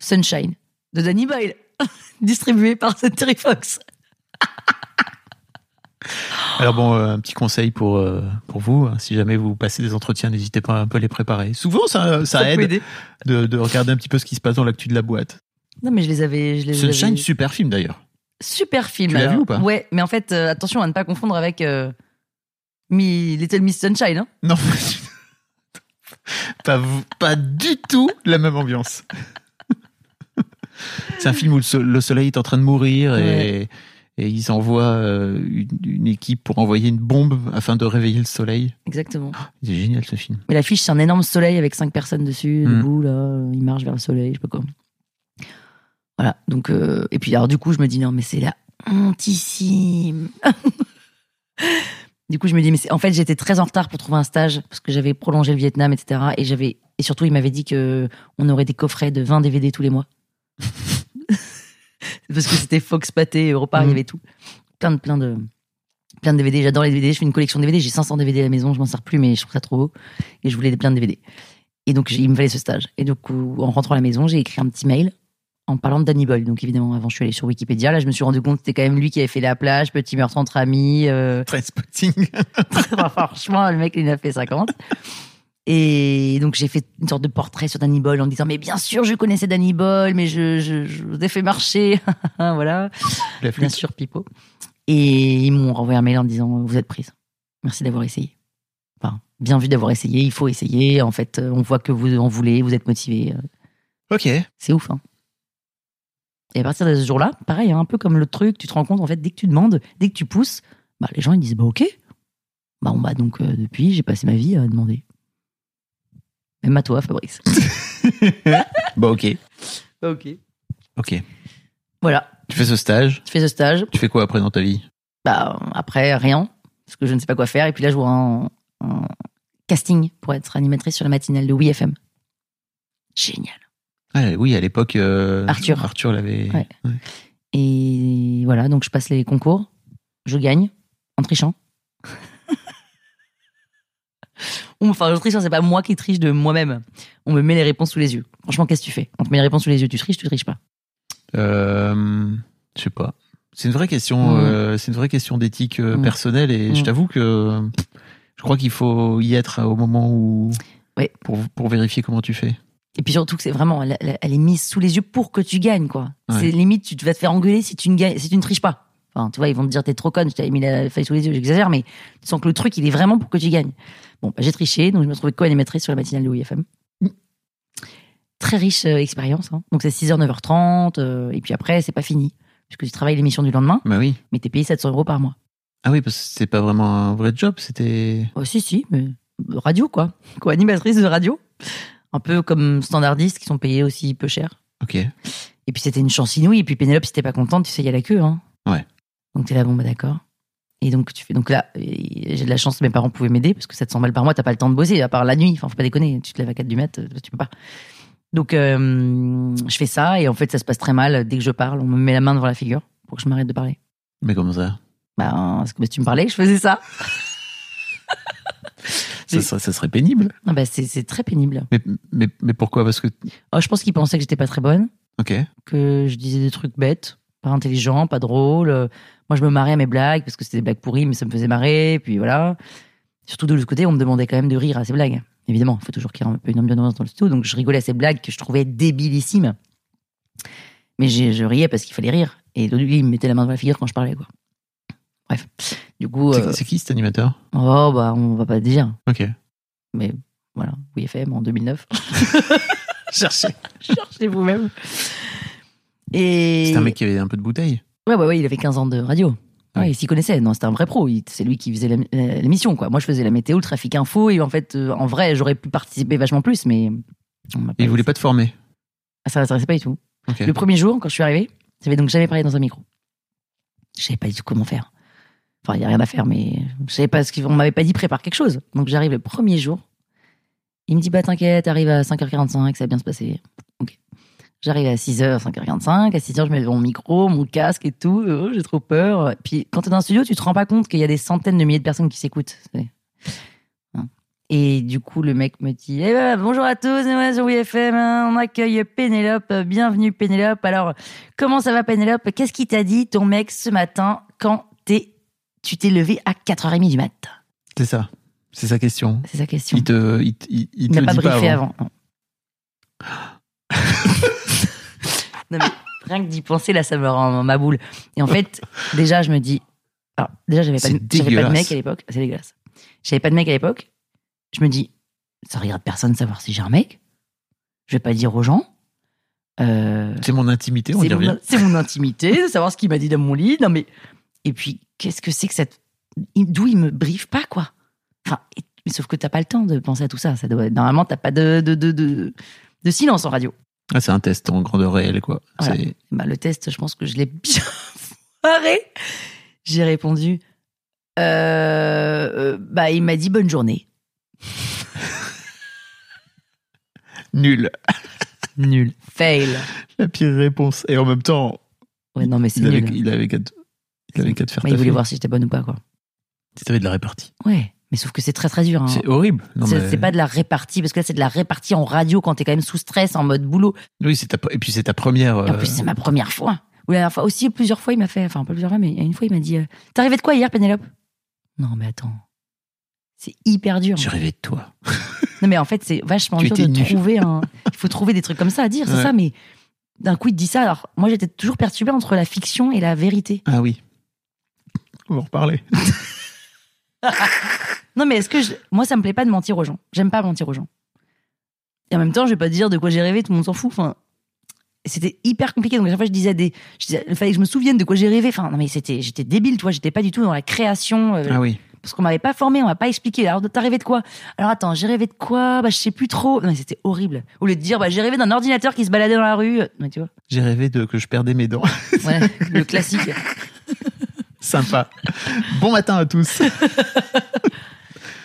Sunshine, de Danny Boyle, distribuée par Century Fox. Alors bon, euh, un petit conseil pour euh, pour vous, hein, si jamais vous passez des entretiens, n'hésitez pas à un peu les préparer. Souvent, ça, aide de, de regarder un petit peu ce qui se passe dans l'actu de la boîte. Non, mais je les avais. Je les Sunshine, avais- super film d'ailleurs. Super film. Tu l'as vu ou pas Ouais, mais en fait, euh, attention à ne pas confondre avec euh, Mi- Little Miss Sunshine. Hein. Non, pas, pas du tout la même ambiance. C'est un film où le, so- le soleil est en train de mourir et, et ils envoient euh, une, une équipe pour envoyer une bombe afin de réveiller le soleil. Exactement. C'est génial ce film. Mais l'affiche, c'est un énorme soleil avec cinq personnes dessus, Mm. debout, là. euh, Ils marchent vers le soleil, je sais pas quoi. Voilà. Donc, euh, et puis, alors, du coup, je me dis, non, mais c'est la hontissime. du coup, je me dis, mais en fait, j'étais très en retard pour trouver un stage parce que j'avais prolongé le Vietnam, etc. Et j'avais, et surtout, il m'avait dit que on aurait des coffrets de 20 DVD tous les mois. parce que c'était Fox Pathé, Europa, il y Mm. avait tout. Plein de, plein de, plein de DVD. J'adore les DVD. Je fais une collection de DVD. J'ai 500 DVD à la maison. Je m'en sers plus, mais je trouve ça trop beau. Et je voulais plein de DVD. Et donc, il me fallait ce stage. Et donc, en rentrant à la maison, j'ai écrit un petit mail en parlant de Danny Boyle. Donc, évidemment, avant, je suis allée sur Wikipédia. Là, je me suis rendu compte que c'était quand même lui qui avait fait la plage, Petit meurtre entre amis. euh, Très spotting. Enfin, franchement, le mec, il en a fait 50. Et donc, j'ai fait une sorte de portrait sur Danny Boyle en disant, mais bien sûr, je connaissais Danny Boyle, mais je, je, je vous ai fait marcher. voilà. Bien sûr, Pipo. Et ils m'ont renvoyé un mail en disant, vous êtes prise. Merci d'avoir essayé. Enfin, bien vu d'avoir essayé. Il faut essayer. En fait, euh, on voit que vous en voulez, vous êtes motivé. Euh, Ok. C'est ouf, hein. Et à partir de ce jour-là, pareil, hein, un peu comme le truc, tu te rends compte, en fait, dès que tu demandes, dès que tu pousses, bah, les gens, ils disent, bah, ok. Bah, on, bah, donc, euh, depuis, j'ai passé ma vie à demander. Même à toi, Fabrice. Bon, ok. ok. Ok. Voilà. Tu fais ce stage? Je fais ce stage. Tu fais quoi après dans ta vie? Bah, après, rien. Parce que je ne sais pas quoi faire. Et puis là, je vois un, un casting pour être animatrice sur la matinale de WeFM. Génial. Ah, Oui, à l'époque, euh, Arthur. Arthur l'avait. Ouais. Ouais. Et voilà, donc je passe les concours. Je gagne en trichant. enfin, je triche, c'est pas moi qui triche de moi-même. On me met les réponses sous les yeux. Franchement, qu'est-ce que tu fais? On te met les réponses sous les yeux, tu triches, tu triches pas? Euh, je sais pas. C'est une vraie question. Euh, c'est une vraie question d'éthique euh, personnelle et je t'avoue que je crois qu'il faut y être au moment où. Ouais. Pour, pour vérifier comment tu fais. Et puis surtout que c'est vraiment, elle, est mise sous les yeux pour que tu gagnes, quoi. Ouais. C'est limite, tu vas te faire engueuler si tu ne gagnes, si tu ne triches pas. Enfin, tu vois, ils vont te dire t'es trop conne, je t'avais mis la feuille sous les yeux, j'exagère, mais tu sens que le truc, il est vraiment pour que tu gagnes. Bon, bah, j'ai triché, donc je me trouvais co-animatrice sur la matinale de OIFM. Très riche euh, expérience, hein. donc c'est 6h, 9h30, euh, et puis après, c'est pas fini, puisque tu travailles l'émission du lendemain, Bah oui. mais t'es payé 700 euros par mois. Ah oui, parce que c'est pas vraiment un vrai job, c'était. Oh, si, si, mais radio, quoi. Co-animatrice de radio. Un peu comme standardistes qui sont payés aussi peu cher. Ok. Et puis c'était une chance inouïe. Et puis Pénélope, si t'es pas contente, tu sais, il y a la queue. Hein. Ouais. Donc t'es là, bon, bah d'accord. Et donc tu fais. Donc là, j'ai de la chance, mes parents pouvaient m'aider parce que 700 balles par mois, t'as pas le temps de bosser, à part la nuit. Enfin, faut pas déconner. Tu te lèves à 4 du mat, euh, tu peux pas. Donc euh, je fais ça et en fait, ça se passe très mal. Dès que je parle, on me met la main devant la figure pour que je m'arrête de parler. Mais comment ça? Bah, parce que bah, tu me parlais, je faisais ça. ça, serait, ça serait pénible. Ah bah, c'est c'est très pénible. Mais, mais, mais pourquoi? Parce que. Oh, je pense qu'ils pensaient que j'étais pas très bonne. Ok. que je disais des trucs bêtes, pas intelligents, pas drôles. Moi, je me marrais à mes blagues parce que c'était des blagues pourries, mais ça me faisait marrer. Puis voilà. Surtout de l'autre côté, on me demandait quand même de rire à ces blagues. Évidemment, il faut toujours qu'il y ait un peu une ambiance dans le studio. Donc, je rigolais à ces blagues que je trouvais débilissimes. Mais je riais parce qu'il fallait rire. Et lui, il me mettait la main dans la figure quand je parlais, quoi. Bref. Du coup, C'est- euh, qui cet animateur? Oh, bah, on va pas dire. Ok. Mais voilà, oui, FM en 2009. Cherchez. Cherchez vous-même. Et. C'est un mec qui avait un peu de bouteille. Ouais, ouais, ouais, il avait 15 ans de radio. Ouais, Ouais. il s'y connaissait. Non, c'était un vrai pro. C'est lui qui faisait l'émission, quoi. Moi, je faisais la météo, le trafic info. Et en fait, euh, en vrai, j'aurais pu participer vachement plus, mais. Et il voulait pas te former? Ah, ça l'intéressait pas du tout. Le premier jour, quand je suis arrivée, j'avais donc jamais parlé dans un micro. Je savais pas du tout comment faire. Enfin, il y a rien à faire, mais je savais pas ce qu'on m'avait pas dit prépare quelque chose. Donc j'arrive le premier jour. Il me dit bah t'inquiète, arrive à 5h45, ça va bien se passer. Ok. J'arrive à 6h, 5h45. À 6h, je mets mon micro, mon casque et tout. Oh, j'ai trop peur. Puis quand t'es dans un studio, tu te rends pas compte qu'il y a des centaines de milliers de personnes qui s'écoutent. Hein. Et du coup, le mec me dit eh ben, Bonjour à tous, ouais, sur WFM, hein, on accueille Pénélope. Bienvenue, Pénélope. Alors, comment ça va, Pénélope? Qu'est-ce qu'il t'a dit, ton mec, ce matin, quand t'es, tu t'es levé à 4h30 du mat? C'est ça. C'est sa question. C'est sa question. Il te, il, il, il Il te n'a le pas dit briefé pas avant. avant. non. mais rien que d'y penser, là, ça me rend ma boule. Et en fait, déjà, je me dis. Alors, déjà, j'avais pas, de- j'avais pas de mec à l'époque. C'est dégueulasse. J'avais pas de mec à l'époque. Je me dis, ça regarde personne de savoir si j'ai un mec. Je vais pas dire aux gens. Euh, C'est mon intimité, on y revient. c'est mon intimité, de savoir ce qu'il m'a dit dans mon lit. Non, mais. Et puis, qu'est-ce que c'est que cette. D'où il me briefe pas, quoi? Enfin, et- mais sauf que t'as pas le temps de penser à tout ça. ça doit, normalement, t'as pas de, de, de, de silence en radio. Ah, c'est un test en grandeur réelle, quoi. Voilà. Bah, le test, je pense que je l'ai bien foiré. J'ai répondu. euh, euh, bah, il m'a dit bonne journée. Nul. Nul. Fail. La pire réponse. Et en même temps, Ouais, non, mais c'est il avait, nul. il avait qu'à te, il avait qu'à te faire Bah, il voulait voir si j'étais bonne ou pas, quoi. Si t'avais de la répartie. Ouais. Mais sauf que c'est très, très dur. hein. C'est horrible. C'est mais- pas de la répartie, parce que là, c'est de la répartie en radio quand t'es quand même sous stress, en mode boulot. Oui, ta, et puis c'est ta première. Et en euh, plus, c'est ma première fois. Ou la dernière fois, aussi, plusieurs fois, il m'a fait, enfin, pas plusieurs fois, mais une fois, il m'a dit euh, T'es arrivé de quoi hier, Pénélope? Non, mais attends. C'est hyper dur. J'ai rêvé de toi. Non, mais en fait, c'est vachement dur de nu. trouver un. Il faut trouver des trucs comme ça à dire, c'est ça, mais d'un coup, il te dit ça. Alors, moi, j'étais toujours perturbée entre la fiction et la vérité. Ah oui. On va en reparler. Non, mais est-ce que. je- Moi, ça me plaît pas de mentir aux gens. J'aime pas mentir aux gens. Et en même temps, je vais pas te dire de quoi j'ai rêvé, tout le monde s'en fout. Enfin, c'était hyper compliqué. Donc, à chaque fois, je disais des. Je disais, il fallait que je me souvienne de quoi j'ai rêvé. Enfin, non, mais c'était, j'étais débile, tu vois. J'étais pas du tout dans la création. euh, Ah oui. Parce qu'on m'avait pas formé, on m'a pas expliqué. Alors, t'as rêvé de quoi? Alors, attends, j'ai rêvé de quoi? Bah, je sais plus trop. Non, mais c'était horrible. Au lieu de dire, bah, j'ai rêvé d'un ordinateur qui se baladait dans la rue. Ouais, tu vois. J'ai rêvé de que je perdais mes dents. Ouais, le classique. Sympa. bon matin à tous.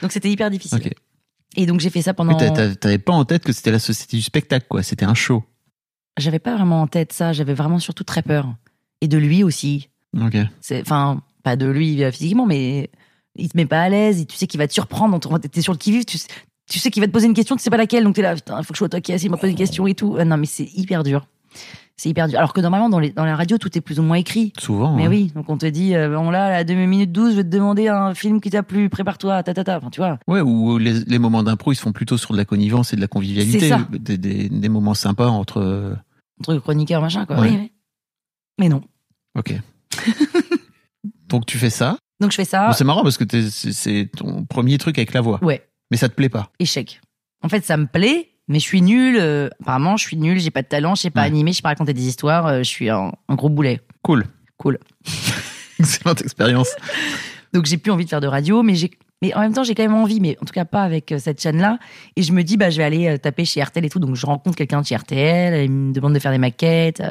Donc, c'était hyper difficile. Et donc, j'ai fait ça pendant. t'a- t'a- T'avais pas en tête que c'était la société du spectacle, quoi. C'était un show. J'avais pas vraiment en tête ça. J'avais vraiment surtout très peur. Et de lui aussi. Ok. Enfin, pas de lui euh, physiquement, mais il te met pas à l'aise. et Tu sais qu'il va te surprendre. T'es sur le qui-vive. Tu, sais- tu sais qu'il va te poser une question, tu sais pas laquelle. Donc t'es là, putain, faut que je sois au taquet, s'il m'a posé une question et tout. Euh, non, mais c'est hyper dur. C'est hyper dur. Alors que normalement, dans, les, dans la radio, tout est plus ou moins écrit. Souvent. Mais hein. oui, donc on te dit, euh, bon là, à la 2 minutes 12, je vais te demander un film qui t'a plu, prépare-toi, ta ta ta. Enfin, tu vois. Ouais, ou les, les moments d'impro, ils se font plutôt sur de la connivence et de la convivialité. Ça. Des, des- des moments sympas entre. euh, Un truc chroniqueur, machin, quoi. Ouais. Oui, oui. Mais non. Ok. Donc tu fais ça. Donc je fais ça. Bon, c'est marrant parce que c'est ton premier truc avec la voix. ouais. Mais ça te plaît pas. échec. En fait, ça me plaît, mais je suis nulle. euh, apparemment, je suis nulle, j'ai pas de talent, je sais pas Ouais. animer, je sais pas raconter des histoires, euh, je suis un, un gros boulet. Cool. Cool. Excellente expérience. Donc j'ai plus envie de faire de radio, mais j'ai mais en même temps j'ai quand même envie, mais en tout cas pas avec euh, cette chaîne-là. Et je me dis bah je vais aller taper chez RTL et tout. Donc je rencontre quelqu'un de chez RTL, il me demande de faire des maquettes.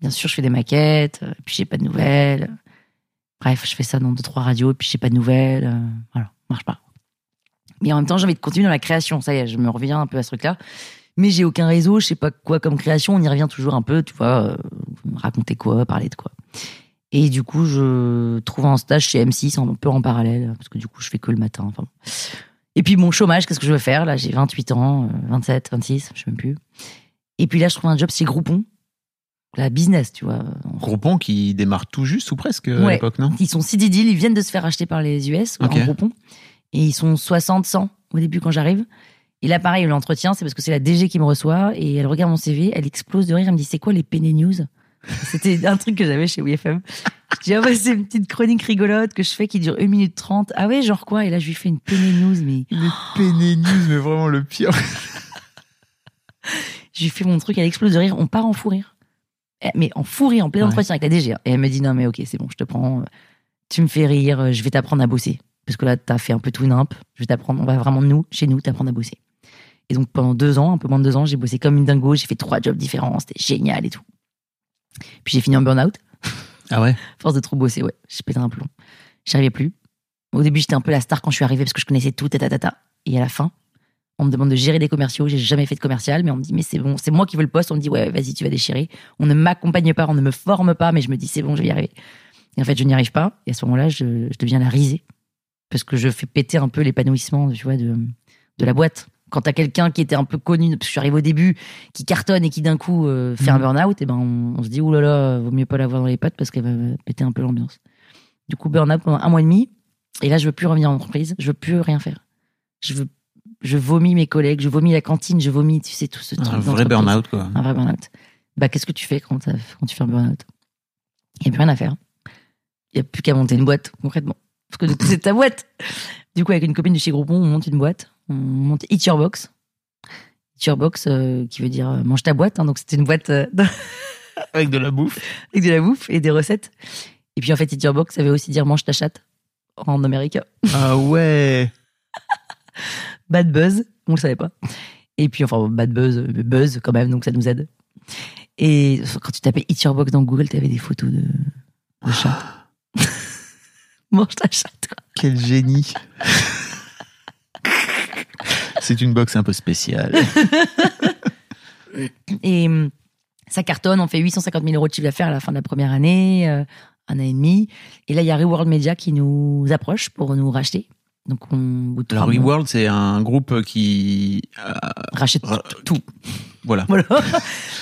bien sûr je fais des maquettes, puis j'ai pas de nouvelles. Bref, je fais ça dans deux trois radios, puis j'ai pas de nouvelles. voilà, marche pas. Mais en même temps j'ai envie de continuer dans la création. Ça y est, je me reviens un peu à ce truc-là. Mais j'ai aucun réseau, je sais pas quoi comme création. On y revient toujours un peu, tu vois. euh, raconter quoi, parler de quoi. Et du coup, je trouve un stage chez M6 un peu en parallèle, parce que du coup, je fais que le matin. Enfin. Et puis, mon chômage, qu'est-ce que je veux faire? Là, j'ai 28 ans, euh, 27, 26, je sais même plus. Et puis là, je trouve un job chez Groupon, la business, tu vois. Groupon qui démarre tout juste ou presque à Ouais. l'époque, non? Ils sont si ils viennent de se faire acheter par les US, Ok. en Groupon. Et ils sont 60, 100 au début quand j'arrive. Et là, pareil, l'entretien, c'est parce que c'est la DG qui me reçoit et elle regarde mon CV, elle explose de rire, elle me dit c'est quoi les Penny News? C'était un truc que j'avais chez WFM. Je dis ah ouais, c'est une petite chronique rigolote que je fais qui dure 1 minute 30. Ah ouais, genre quoi? Et là, je lui fais une Penny News, mais Le Penny News, mais vraiment le pire. je lui fais mon truc, elle explose de rire, on part en fou rire. Eh, Mais en fou rire, en plein Ouais. entretien avec la DG. hein. Et elle me dit non mais ok, c'est bon, je te prends. Tu me fais rire, je vais t'apprendre à bosser. Parce que là, t'as fait un peu tout nimp. Je vais t'apprendre, on va vraiment nous, chez nous, t'apprendre à bosser. Et donc pendant deux ans, un peu moins de deux ans, j'ai bossé comme une dingo, j'ai fait trois jobs différents, c'était génial et tout. Puis j'ai fini en burn-out, Ah ouais? Force de trop bosser, ouais. J'ai pété un plomb. J'y arrivais plus. Au début, j'étais un peu la star quand je suis arrivée parce que je connaissais tout, ta, ta, ta, ta. Et à la fin, On me demande de gérer des commerciaux. J'ai jamais fait de commercial, mais on me dit, mais c'est bon, c'est moi qui veux le poste. On me dit, ouais, vas-y, tu vas déchirer. On ne m'accompagne pas, on ne me forme pas, mais je me dis, c'est bon, je vais y arriver. Et en fait, je n'y arrive pas. Et à ce moment-là, je, je deviens la risée. Parce que je fais péter un peu l'épanouissement, tu vois, de, de la boîte. Quand t'as quelqu'un qui était un peu connu, parce que je suis arrivé au début, qui cartonne et qui d'un coup euh, fait un Mhm. burn-out, et ben on, on se dit, oulala, vaut mieux pas l'avoir dans les pattes parce qu'elle va péter un peu l'ambiance. Du coup, burn-out pendant un mois et demi. Et là, je veux plus revenir en entreprise. Je veux plus rien faire. Je veux, je vomis mes collègues, je vomis la cantine, je vomis, tu sais, tout ce truc. Un vrai burn-out, quoi. Un vrai burn-out. Bah, qu'est-ce que tu fais quand, quand tu fais un burn-out? Il n'y a plus rien à faire. Il n'y a plus qu'à monter une boîte, concrètement. Parce que du coup, c'est ta boîte. Du coup, avec une copine de chez Groupon, on monte une boîte. On monte Eat Your Box. Eat Your Box, euh, qui veut dire euh, mange ta boîte. hein. donc, c'était une boîte euh, Avec de la bouffe. avec de la bouffe et des recettes. Et puis, en fait, Eat Your Box, ça veut aussi dire mange ta chatte en Amérique. Ah ouais. Bad buzz, on le savait pas. Et puis, enfin, bad buzz, buzz quand même, donc ça nous aide. Et quand tu tapais Eat Your Box dans Google, tu avais des photos de, de chats. Mange ta chatte. quoi. Quel génie. C'est une box un peu spéciale. Et hum, ça cartonne, on fait 850 000 euros de chiffre d'affaires à la fin de la première année, euh, un an et demi. Et là, il y a Reworld Media qui nous approche pour nous racheter. Donc, on Alors, WeWorld, c'est un groupe qui. euh, rachète ra- tout. Voilà. Voilà.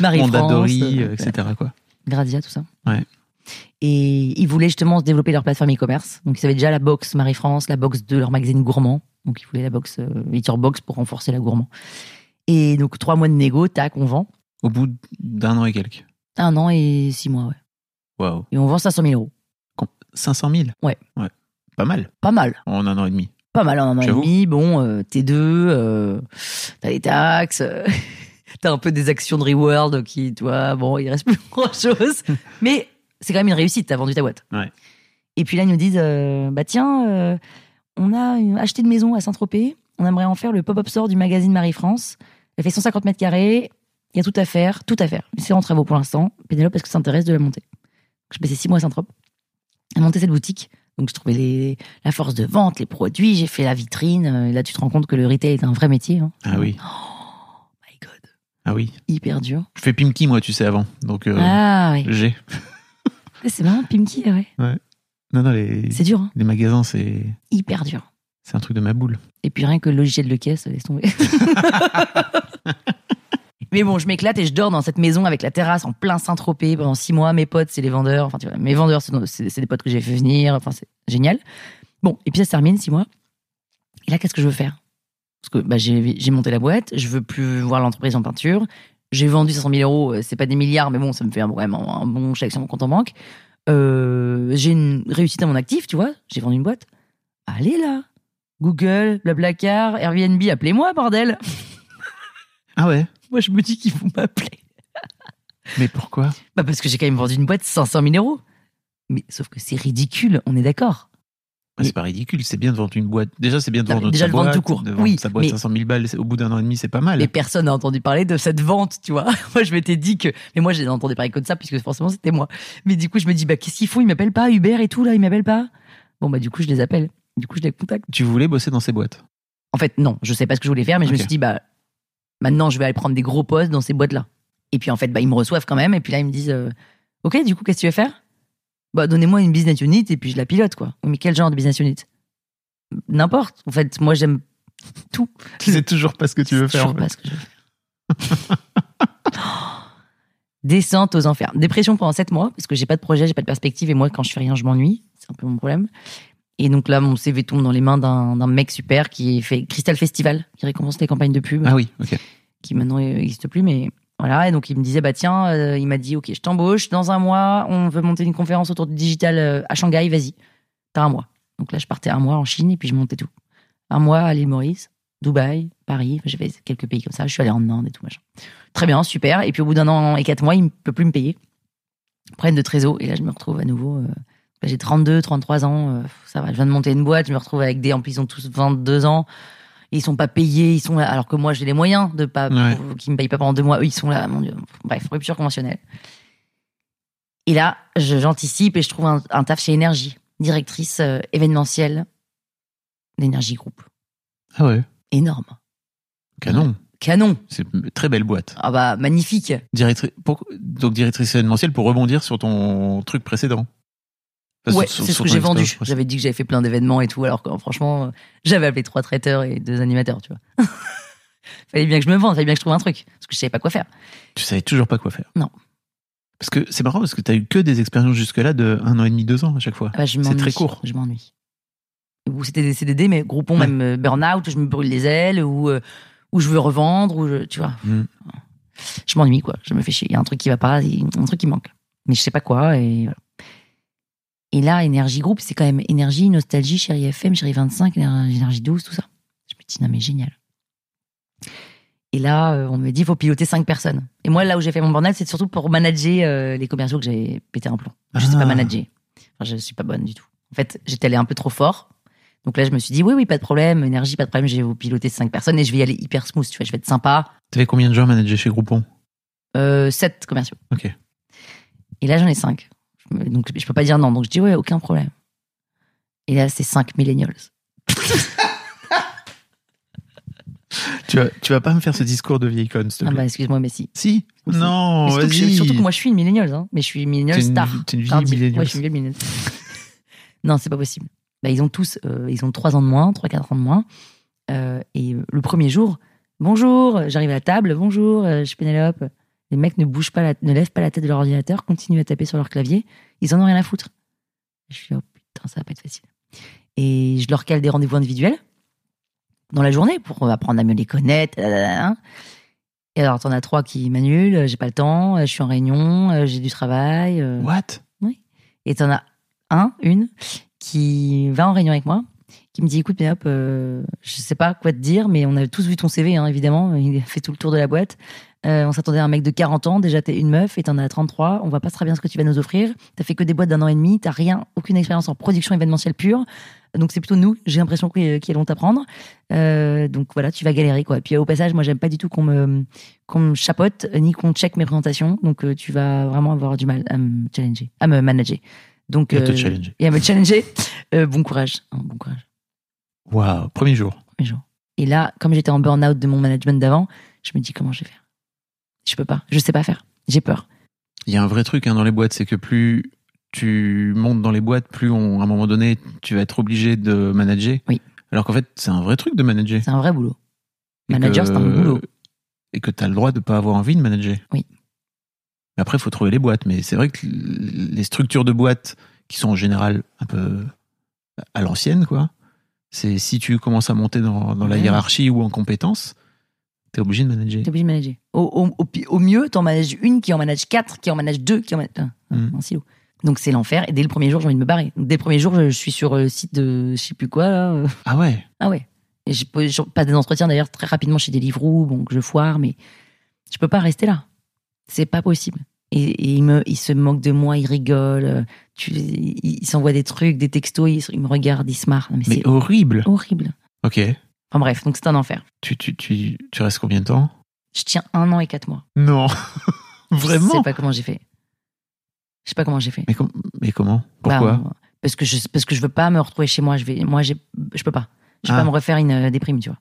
Marie-France, Mondadori, etc. Quoi. Grazia, tout ça. Ouais. Et ils voulaient justement développer leur plateforme e-commerce. Donc ils avaient déjà la box Marie-France, la box de leur magazine gourmand. Donc ils voulaient la box euh, Eat Your Box pour renforcer la gourmand. Et donc trois mois de négo, tac, on vend. Au bout d'un an et quelques. Un an et six mois, ouais. Waouh. Et on vend 500 000 euros. 500 000 Ouais. Ouais. Pas mal. Pas mal. En un an et demi. Pas mal en un an et demi. Bon, euh, T2, euh, t'as les taxes, t'as un peu des actions de Reworld qui, tu vois, bon, il reste plus grand chose. Mais c'est quand même une réussite, t'as vendu ta boîte. Ouais. Et puis là, ils nous disent, euh, bah tiens, euh, on a une- acheté une maison à Saint-Tropez, on aimerait en faire le pop-up store du magazine Marie-France. Elle fait 150 mètres carrés, il y a tout à faire, tout à faire. C'est en travaux pour l'instant. Pénélope, est-ce que ça t'intéresse de la monter? Je passais six mois à Saint-Tropez à monter cette boutique. Donc, je trouvais les, la force de vente, les produits, j'ai fait la vitrine. euh, Et là, tu te rends compte que le retail est un vrai métier. hein. Ah oui. Oh my god, Ah oui. hyper dur. Je fais Pimki, moi, tu sais, avant. Donc, euh, Ah oui, j'ai. C'est marrant, Pimki, ouais. Non, non, les, C'est dur, hein. les magasins, c'est hyper dur. c'est un truc de ma boule. Et puis rien que le logiciel de caisse, laisse tomber. Mais bon, je m'éclate et je dors dans cette maison avec la terrasse en plein Saint-Tropez pendant six mois. Mes potes, c'est les vendeurs. Enfin, tu vois, mes vendeurs, c'est des potes que j'ai fait venir. Enfin, c'est génial. Bon, et puis ça se termine, six mois. Et là, qu'est-ce que je veux faire? Parce que bah, j'ai j'ai monté la boîte, je veux plus voir l'entreprise en peinture. J'ai vendu 500 000 euros, euh, c'est pas des milliards, mais bon, ça me fait un- vraiment un bon chèque sur mon compte en banque. Euh, j'ai une réussite à mon actif, tu vois. J'ai vendu une boîte. Allez là Google, Blablacar, Airbnb, appelez-moi, bordel Ah ouais? Moi, je me dis qu'ils vont m'appeler. Mais pourquoi? Bah, parce que j'ai quand même vendu une boîte 500 000 euros. Mais sauf que c'est ridicule, on est d'accord. C'est pas ridicule, c'est bien de vendre une boîte. Déjà, c'est bien de Non, déjà, sa le vendre boîte, tout court. Oui, sa boîte mais- 500 000 balles au bout d'un an et demi, c'est pas mal. Mais personne n'a entendu parler de cette vente, tu vois. Moi, je m'étais dit que. Mais moi, j'ai entendu parler que de ça, puisque forcément, c'était moi. Mais du coup, je me dis, bah, qu'est-ce qu'ils font? Ils m'appellent pas, Uber et tout, là, ils m'appellent pas. Bon, bah, du coup, je les appelle. Du coup, je les contacte. Tu voulais bosser dans ces boîtes? En fait, non, je sais pas ce que je voulais faire, mais je me suis dit, bah, maintenant, je vais aller prendre des gros postes dans ces boîtes-là. Et puis, en fait, bah, ils me reçoivent quand même. Et puis là, ils me disent, euh, OK, du coup, qu'est-ce que tu veux faire? Bah, donnez-moi une business unit et puis je la pilote, quoi. Mais quel genre de business unit? N'importe. En fait, moi, j'aime tout. Tu sais toujours pas ce que tu veux C'est faire. toujours en fait. pas ce que je veux faire. Descente aux enfers. Dépression pendant 7 mois, parce que j'ai pas de projet, j'ai pas de perspective, et moi, quand je fais rien, je m'ennuie. C'est un peu mon problème. Et donc là, mon CV tombe dans les mains d'un d'un mec super qui fait Crystal Festival, qui récompense les campagnes de pub, Ah oui, ok. qui maintenant n'existe plus, mais voilà. Et donc il me disait, bah tiens, euh, il m'a dit, ok, je t'embauche, dans un mois, on veut monter une conférence autour du digital euh, à Shanghai, vas-y, t'as un mois. Donc là, je partais un mois en Chine et puis je montais tout. Un mois à l'île Maurice, Dubaï, Paris, j'ai fait quelques pays comme ça, je suis allée en Inde et tout machin. Très bien, super. Et puis au bout d'un an et quatre mois, il ne peut plus me payer. Prennent de trésor et là, je me retrouve à nouveau. euh, là, j'ai 32, 33 ans, ça va, je viens de monter une boîte, je me retrouve avec des, en plus, ils ont tous 22 ans. Ils sont pas payés, ils sont là, alors que moi j'ai les moyens de pas, Ouais. qu'ils me payent pas pendant deux mois. Eux, ils sont là, mon dieu. Bref, rupture conventionnelle. Et là, j'anticipe et je trouve un, un taf chez Énergie, directrice euh, événementielle d'Énergie Group. Ah ouais. Énorme. Canon. Canon. C'est une très belle boîte. Ah bah, magnifique. Directri- pour- Donc directrice événementielle pour rebondir sur ton truc précédent. Ouais, c'est ce que j'ai vendu. J'avais dit que j'avais fait plein d'événements et tout, alors que franchement, j'avais appelé trois traiteurs et deux animateurs, tu vois. fallait bien que je me vende, fallait bien que je trouve un truc, parce que je savais pas quoi faire. Tu savais toujours pas quoi faire. Non. Parce que c'est marrant parce que tu as eu que des expériences jusque-là de un an et demi, deux ans à chaque fois. Ah bah, c'est très court. Je m'ennuie. Ou c'était des CDD, mais groupons Ouais. même euh, burn-out, où je me brûle les ailes, ou euh, où je veux revendre, ou je, tu vois. Mm. Je m'ennuie, quoi. Je me fais chier. Il y a un truc qui va pas, un truc qui manque. Mais je sais pas quoi, et voilà. Et là, Énergie Groupe, c'est quand même Énergie, Nostalgie, Chérie FM, Chérie 25, Énergie Énergie 12, tout ça. Je me dis, non, mais génial. Et là, euh, on me dit, il faut piloter cinq personnes. Et moi, là où j'ai fait mon burn-out, c'est surtout pour manager euh, les commerciaux que j'ai pété un plomb. Je sais Ah. pas manager. Enfin, je suis pas bonne du tout. En fait, j'étais allée un peu trop fort. Donc là, je me suis dit, oui, oui, pas de problème, énergie, pas de problème, je vais vous piloter cinq personnes et je vais y aller hyper smooth, tu vois, je vais être sympa. T'avais combien de gens managés chez Groupon? Euh, sept commerciaux. Ok. Et là, j'en ai cinq. Donc, je peux pas dire non. Donc, je dis, ouais, aucun problème. Et là, c'est cinq millennials. Tu vas, tu vas pas me faire ce discours de vieille conne, s'il te Ah plaît. bah, excuse-moi, mais si. Si Non, Mais surtout, que je- vas-y. surtout que moi, je suis une millennial, hein, mais je suis une millennial T'es une- star. t'es une vieille Tardive. millennial. Ouais, je suis une vieille millennial. non, c'est pas possible. Bah, ils ont tous, euh, ils ont trois ans de moins, trois, quatre ans de moins. Euh, et le premier jour, bonjour, j'arrive à la table, bonjour, euh, je suis Pénélope. Les mecs ne bougent pas, la- ne lèvent pas la tête de leur ordinateur, continuent à taper sur leur clavier. Ils en ont rien à foutre. Je suis, oh putain, ça va pas être facile. Et je leur cale des rendez-vous individuels dans la journée pour apprendre à mieux les connaître. hein. Et alors, t'en as trois qui m'annulent, euh, j'ai pas le temps, euh, je suis en réunion, euh, j'ai du travail. What? Et t'en as un, une, qui va en réunion avec moi, qui me dit écoute, Pénélope, euh, je sais pas quoi te dire, mais on a tous vu ton CV, hein, évidemment. Il a fait tout le tour de la boîte. Euh, on s'attendait à un mec de 40 ans. Déjà, t'es une meuf et t'en as 33. On voit pas très bien ce que tu vas nous offrir. T'as fait que des boîtes d'un an et demi. T'as rien, aucune expérience en production événementielle pure. Donc, c'est plutôt nous, j'ai l'impression, qui, qui allons t'apprendre. Euh, donc, voilà, tu vas galérer, quoi. Et puis, au passage, moi, j'aime pas du tout qu'on me, qu'on me chapote, ni qu'on check mes présentations. Donc, euh, tu vas vraiment avoir du mal à me challenger, à me manager. Donc, Et à te euh, challenger. Et à me challenger. Euh, bon courage. hein, bon courage. Waouh, premier jour. Premier jour. Et là, comme j'étais en burn-out de mon management d'avant, je me dis comment je vais faire? Je peux pas. Je sais pas faire. J'ai peur. Il y a un vrai truc hein, dans les boîtes, c'est que plus tu montes dans les boîtes, plus on, à un moment donné, tu vas être obligé de manager. Oui. Alors qu'en fait, c'est un vrai truc de manager. C'est un vrai boulot. Et Manager, que- c'est un boulot. Et que tu as le droit de pas avoir envie de manager. Oui. Mais après, il faut trouver les boîtes. Mais c'est vrai que les structures de boîtes, qui sont en général un peu à l'ancienne, quoi, c'est si tu commences à monter dans, dans la hiérarchie ou en compétences, tu es obligé de manager. T'es obligé de manager. Au, au, au, mieux, t'en manages une qui en manage quatre, qui en manage deux, qui en manage un, Mm. un silo. Donc c'est l'enfer. Et dès le premier jour, j'ai envie de me barrer. Donc, dès le premier jour, je, je suis sur le site de je sais plus quoi. Là. euh. Ah ouais Ah ouais. Et pas- je passe des entretiens d'ailleurs très rapidement chez Deliveroo, que je foire, mais je peux pas rester là. C'est pas possible. Et, et il, me, il se moque de moi, il rigole, euh, tu, il, il s'envoie des trucs, des textos, il, il me regarde, il se marre. Non, mais Mais c'est horrible horrible. Ok. Enfin bref, donc c'est un enfer. Tu, tu, tu, tu restes combien de temps? Je tiens un an et quatre mois. Non Je Vraiment sais pas comment j'ai fait. Je sais pas comment j'ai fait. mais, com- mais comment? Pourquoi? Bah, parce que je parce que je veux pas me retrouver chez moi. Je vais, moi, je peux pas. Je peux Ah. pas me refaire une euh, déprime, tu vois.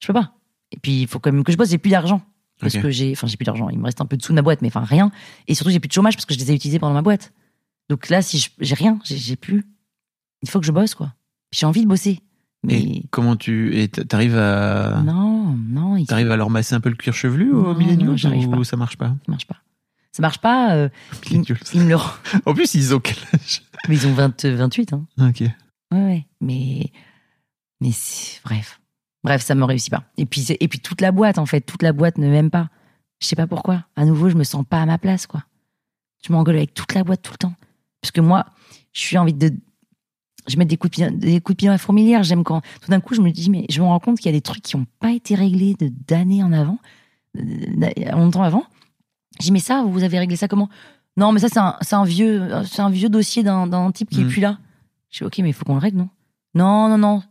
Je peux pas. Et puis il faut quand même que je bosse. J'ai plus d'argent parce que j'ai, enfin j'ai plus d'argent. Il me reste un peu de sous de ma boîte, mais enfin rien. Et surtout j'ai plus de chômage parce que je les ai utilisés pendant ma boîte. Donc là, si je- j'ai rien, j'ai plus. Il faut que je bosse quoi. J'ai envie de bosser, mais Et comment tu. Et t'arrives à. non, non, il T'arrives à leur masser un peu le cuir chevelu Non, aux milléniaux ou pas. ça marche pas? Ça marche pas. Ça marche pas. euh, ils, ils me le, En plus, ils ont quel âge? Mais ils ont 20, 28 hein. Ok. Ouais, ouais. Mais, mais bref. Bref, ça me réussit pas. Et puis, et puis toute la boîte, en fait, toute la boîte ne m'aime pas. Je sais pas pourquoi. À nouveau, je me sens pas à ma place, quoi. Je m'engueule avec toute la boîte tout le temps. Parce que moi, je suis envie de. Je mets des coups de pied, des coups de pied à la fourmilière. J'aime quand. Tout d'un coup, je me dis, mais je me rends compte qu'il y a des trucs qui n'ont pas été réglés de d'années en avant, longtemps avant. Je dis, mais ça, vous avez réglé ça comment? Non, mais ça, c'est un, c'est un vieux, c'est un vieux dossier d'un d'un type qui est Mhm. plus là. Je dis, ok, mais il faut qu'on le règle, non? Non, non, non.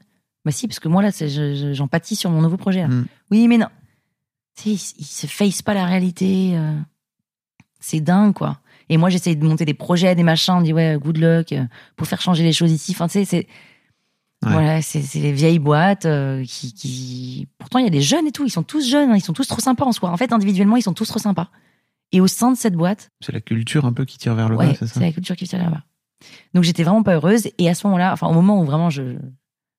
Bah si, parce que moi, là, c'est- je- j'en pâtis sur mon nouveau projet. là. Mhm. Oui, mais non. Tu sais, il, il se face pas la réalité. euh. C'est dingue, quoi. Et moi, j'essaye de monter des projets, des machins. On dit, ouais, good luck, euh, pour faire changer les choses ici. Enfin, tu sais, c'est. Ouais. Voilà, c'est c'est les vieilles boîtes euh, qui, qui. Pourtant, il y a des jeunes et tout. Ils sont tous jeunes. hein, ils sont tous trop sympas en soi. En fait, individuellement, ils sont tous trop sympas. Et au sein de cette boîte, C'est la culture un peu qui tire vers le ouais, bas, c'est c'est ça la culture qui tient là-bas. Donc, j'étais vraiment pas heureuse. Et à ce moment-là, enfin, au moment où vraiment je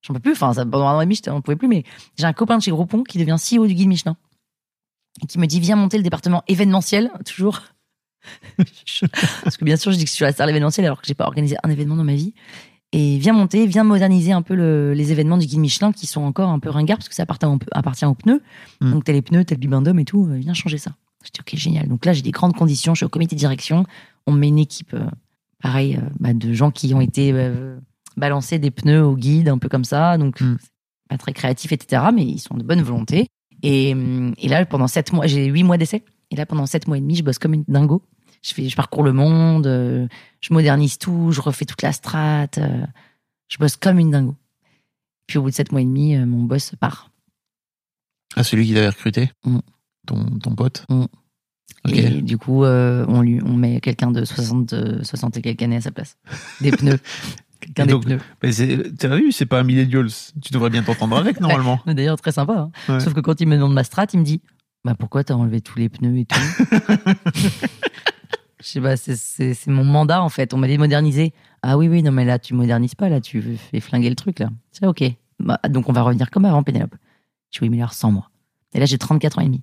j'en peux plus. Enfin, pendant un an et demi, on pouvait plus. Mais j'ai un copain de chez Groupon qui devient CEO du guide Michelin et qui me dit viens monter le département événementiel toujours. Parce que bien sûr, je dis que je suis la star de l'événementiel alors que j'ai pas organisé un événement dans ma vie. Et viens monter, viens moderniser un peu le- les événements du guide Michelin qui sont encore un peu ringards parce que ça appartient, appartient aux pneus. Mm. Donc t'as les pneus, t'as le bibendum et tout. euh, viens changer ça. Je dis ok génial. Donc là j'ai des grandes conditions. Je suis au comité de direction. On met une équipe euh, pareil euh, bah, de gens qui ont été euh, balancés des pneus au guide un peu comme ça. Donc Mm. pas très créatif etc. Mais ils sont de bonne volonté. Et, hum, et là pendant sept mois, j'ai huit mois d'essai. Et là pendant sept mois et demi, je bosse comme une dingo. Je fais, je parcours le monde, euh, je modernise tout, je refais toute la strate. euh, je bosse comme une dingo. Puis au bout de sept mois et demi, euh, mon boss part. Ah, celui qui t'avait recruté Mm. ton, ton pote Mm. Ok. Et du coup, euh, on lui, on met quelqu'un de 60, euh, 60 et quelques années à sa place. Des pneus. Quelqu'un des donc, pneus. Mais t'as vu, c'est pas un millennials. Tu devrais bien t'entendre avec, normalement. D'ailleurs, très sympa. hein. Ouais. Sauf que quand il me demande ma strat, il me dit Bah pourquoi t'as enlevé tous les pneus et tout Je sais pas, c'est- mon mandat en fait. On m'a dit de moderniser. Ah oui, oui, non, mais là, tu modernises pas, là, tu fais flinguer le truc, là. C'est ok. Bah, donc on va revenir comme avant, Pénélope. Je dis oui, mais alors sans moi. Et là, j'ai 34 ans et demi.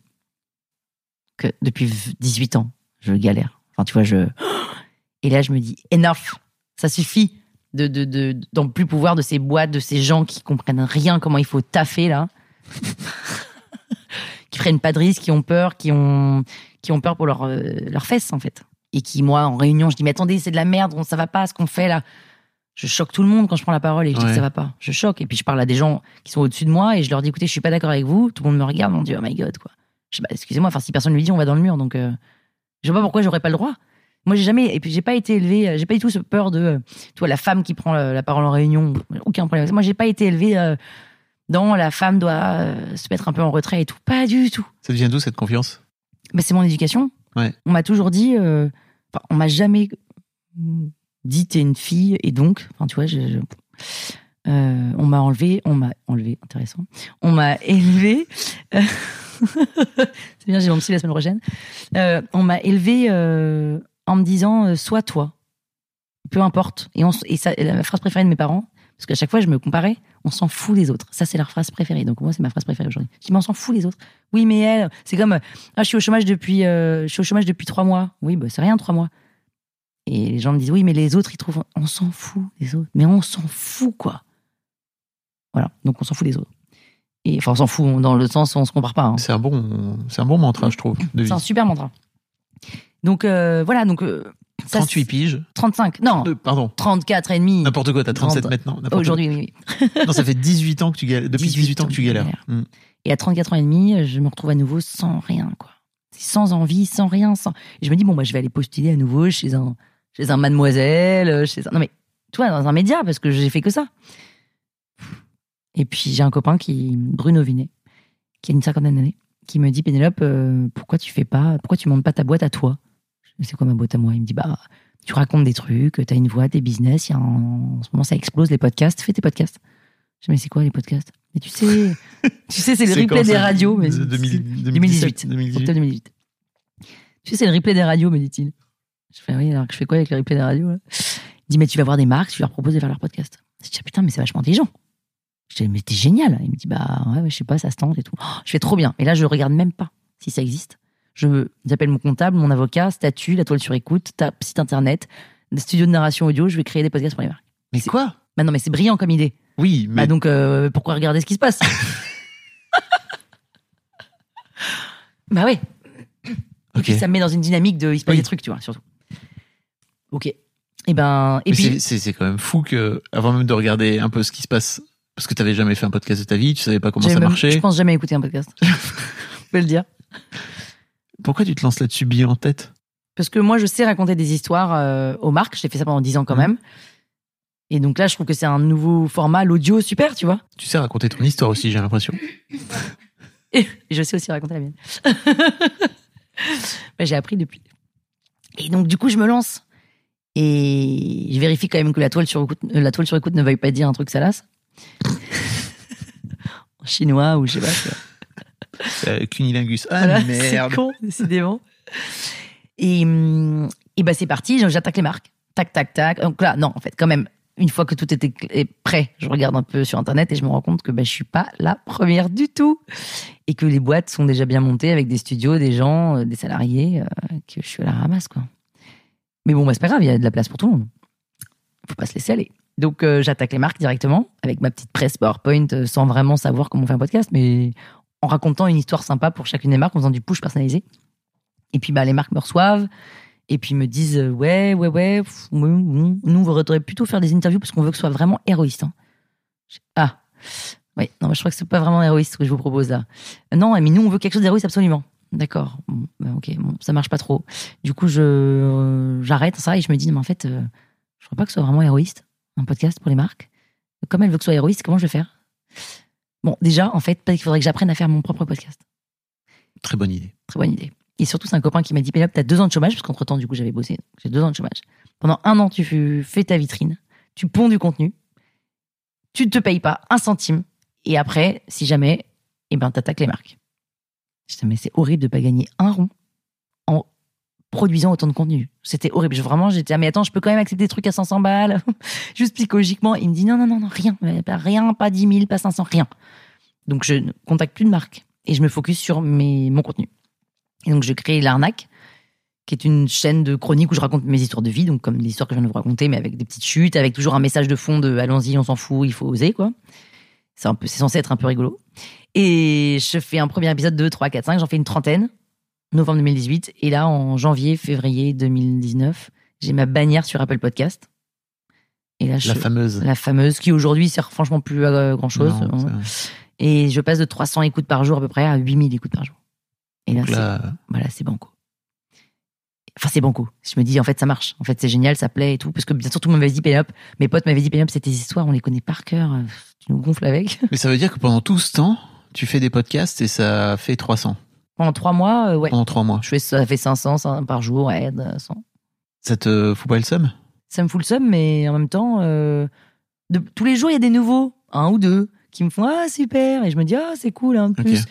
Que depuis 18 ans, je galère. Enfin, tu vois, je. Et là, je me dis enough, ça suffit de de de d'en plus pouvoir de ces boîtes, de ces gens qui comprennent rien comment il faut taffer là, qui prennent pas de risques, qui ont peur, qui ont qui ont peur pour euh, leurs fesses en fait, et qui moi en réunion je dis mais attendez c'est de la merde, ça va pas ce qu'on fait là. Je choque tout le monde quand je prends la parole et je dis que ça va pas. Je choque et puis je parle à des gens qui sont au-dessus de moi et je leur dis écoutez je suis pas d'accord avec vous. Tout le monde me regarde, on dit oh my god quoi. Je dis bah excusez-moi, enfin si personne lui dit on va dans le mur donc euh, je vois pas pourquoi j'aurais pas le droit. Moi, j'ai jamais, et puis j'ai pas été élevée, euh, j'ai pas du tout ce peur de, euh, tu vois, la femme qui prend la, la parole en réunion, aucun problème. Moi, j'ai pas été élevée euh, dans la femme doit euh, se mettre un peu en retrait et tout. Pas du tout. Ça vient d'où cette confiance? Mais c'est mon éducation. Ouais. On m'a toujours dit, euh, on m'a jamais dit t'es une fille et donc, enfin, tu vois, je, je- euh, on m'a enlevé, on m'a enlevé, intéressant. On m'a élevé. euh, c'est bien, j'ai mon psy la semaine prochaine. On m'a élevé en me disant sois toi, peu importe. Et, on, et ça, et la phrase préférée de mes parents, parce qu'à chaque fois je me comparais, on s'en fout des autres. Ça c'est leur phrase préférée. Donc moi c'est ma phrase préférée aujourd'hui. Je dis mais on s'en fout des autres. Oui mais elle, c'est comme ah je suis au chômage depuis, euh, je suis au chômage depuis trois mois. Oui bah c'est rien trois mois. Et les gens me disent oui mais les autres ils trouvent, on s'en fout des autres. Mais on s'en fout quoi. Voilà donc on s'en fout des autres. Et enfin on s'en fout dans le sens où on se compare pas. hein. C'est un bon, c'est un bon mantra, je trouve. C'est un super mantra. Donc euh, voilà, donc euh, ça, 38 c'est- piges. 35, non, Euh, pardon. 34 et demi. N'importe quoi, t'as 37 30. maintenant. Aujourd'hui, oui. Non, ça fait 18 ans que tu galères. Depuis 18, ans que tu galères. Mm. Et à 34 ans et demi, je me retrouve à nouveau sans rien, quoi. Sans envie, sans rien, sans. Et je me dis bon, bah, je vais aller postuler à nouveau chez un, chez un mademoiselle, chez un. Non mais, tu vois, dans un média, parce que j'ai fait que ça. Et puis j'ai un copain qui, Bruno Vinet, qui a une cinquantaine d'années, qui me dit Pénélope, euh, pourquoi tu fais pas, pourquoi tu montes pas ta boîte à toi? Dis, C'est quoi ma boîte à moi? Il me dit bah, tu racontes des trucs, t'as une voix, des business, y a un- en ce moment ça explose les podcasts, fais tes podcasts. Je dis mais c'est quoi les podcasts? Mais tu sais, tu sais c'est le replay des radios. Mais 2000 2018. 2018. Octobre 2018. Tu sais, c'est le replay des radios, me dit-il. Je fais, oui, alors que je fais quoi avec le replay des radios là? Il dit, mais tu vas voir des marques, tu leur proposes de faire leur podcast. Je dis, ah, putain, mais c'est vachement intelligent. Je dis, mais t'es génial. Il me dit, bah ouais, ouais, je sais pas, ça se tente et tout. Oh, je fais trop bien. Et là, je regarde même pas si ça existe. Je j'appelle mon comptable, mon avocat, statut, la toile sur écoute, tape site internet, studio de narration audio, je vais créer des podcasts pour les marques. Mais C'est- quoi? Bah non, mais c'est brillant comme idée. Oui, mais Bah donc, euh, pourquoi regarder ce qui se passe? Bah. Et puis ça me met dans une dynamique de il se passe Oui. des trucs, tu vois, surtout. Ok. Et ben, et Mais puis c'est- quand même fou que, avant même de regarder un peu ce qui se passe, parce que t'avais jamais fait un podcast de ta vie, tu savais pas comment ça même- marchait. Je pense jamais écouter un podcast. je peux le dire. Pourquoi tu te lances là-dessus bien en tête? Parce que moi, je sais raconter des histoires euh, aux marques. J'ai fait ça pendant 10 ans quand Mhm. même. Et donc là, je trouve que c'est un nouveau format, l'audio, super, tu vois. Tu sais raconter ton histoire aussi, j'ai l'impression. Et je sais aussi raconter la mienne. Bah, j'ai appris depuis. Et donc, du coup, je me lance. Et je vérifie quand même que la toile sur écoute, euh, la toile sur écoute ne veuille pas dire un truc salace. en chinois ou je sais pas. Euh, Cunilingus. Ah Voilà, merde. C'est con, décidément. Et, hum, et bah c'est parti, j'attaque les marques. Tac, tac, tac. Donc là, non, en fait, quand même, une fois que tout était prêt, je regarde un peu sur Internet et je me rends compte que bah, je suis pas la première du tout. Et que les boîtes sont déjà bien montées avec des studios, des gens, euh, des salariés, euh, que je suis à la ramasse, quoi. Mais bon, bah, c'est pas grave, il y a de la place pour tout le monde. Faut pas se laisser aller. Donc, euh, j'attaque les marques directement avec ma petite presse PowerPoint sans vraiment savoir comment on fait un podcast, mais en racontant une histoire sympa pour chacune des marques, en faisant du push personnalisé. Et puis, bah, les marques me reçoivent et puis me disent euh, Ouais, ouais, ouais, pff, ouais, ouais, nous, on voudrait plutôt faire des interviews parce qu'on veut que ce soit vraiment héroïste. hein. Ah, oui, non, mais je crois que c'est pas vraiment héroïste ce que je vous propose là. Non, mais nous, on veut quelque chose d'héroïste absolument. D'accord. Bon, bah, ok, bon, ça marche pas trop. Du coup, je euh, j'arrête ça et je me dis, mais en fait, euh, je crois pas que ce soit vraiment héroïste, un podcast pour les marques. Comme elle veut que ce soit héroïste, comment je vais faire? Bon, déjà, en fait, peut-être qu'il faudrait que j'apprenne à faire mon propre podcast. Très bonne idée. Très bonne idée. Et surtout, c'est un copain qui m'a dit Pénélope, t'as deux ans de chômage, parce qu'entre temps, du coup, j'avais bossé. J'ai deux ans de chômage. Pendant un an, tu fais ta vitrine, tu ponds du contenu, tu ne te payes pas un centime, et après, si jamais, eh ben, t'attaques les marques. Je dis, mais c'est horrible de pas gagner un rond produisant autant de contenu. C'était horrible. Vraiment, j'étais, ah, mais attends, je peux quand même accepter des trucs à 500 balles, juste psychologiquement. Il me dit, non, non, non, non, rien, euh, pas rien, pas 10 000, pas 500, rien. Donc, je ne contacte plus de marque et je me focus sur mes, mon contenu. Et donc, je crée l'arnaque, qui est une chaîne de chroniques où je raconte mes histoires de vie, donc comme l'histoire que je viens de vous raconter, mais avec des petites chutes, avec toujours un message de fond de allons-y, on s'en fout, il faut oser, quoi. C'est c'est censé être un peu rigolo. Et je fais un premier épisode, 2, 3, 4, 5, j'en fais une trentaine, novembre 2018. Et là, en janvier, février 2019, j'ai ma bannière sur Apple Podcast. Et là, je, La fameuse. la fameuse, qui aujourd'hui sert franchement plus à grand chose. Non, ça- Et je passe de 300 écoutes par jour à peu près à 8000 écoutes par jour. Et là, c'est là, voilà, c'est banco. Enfin, c'est banco. Je me dis, en fait, ça marche. En fait, c'est génial, ça plaît et tout. Parce que bien sûr, tout le monde m'avait dit, Pénélope, mes potes m'avaient dit, Pénélope, c'est tes histoires, on les connaît par cœur. euh, Tu nous gonfles avec. Mais ça veut dire que pendant tout ce temps, tu fais des podcasts et ça fait 300 Pendant trois mois, euh, ouais. pendant trois mois. Je fais, ça fait 500 ça, par jour, ouais, de- 100. Ça te fout pas le seum? Ça me fout le seum, mais en même temps, euh, de- tous les jours, il y a des nouveaux, un ou deux, qui me font, ah, super. Et je me dis, ah, c'est cool, un de Ok. plus.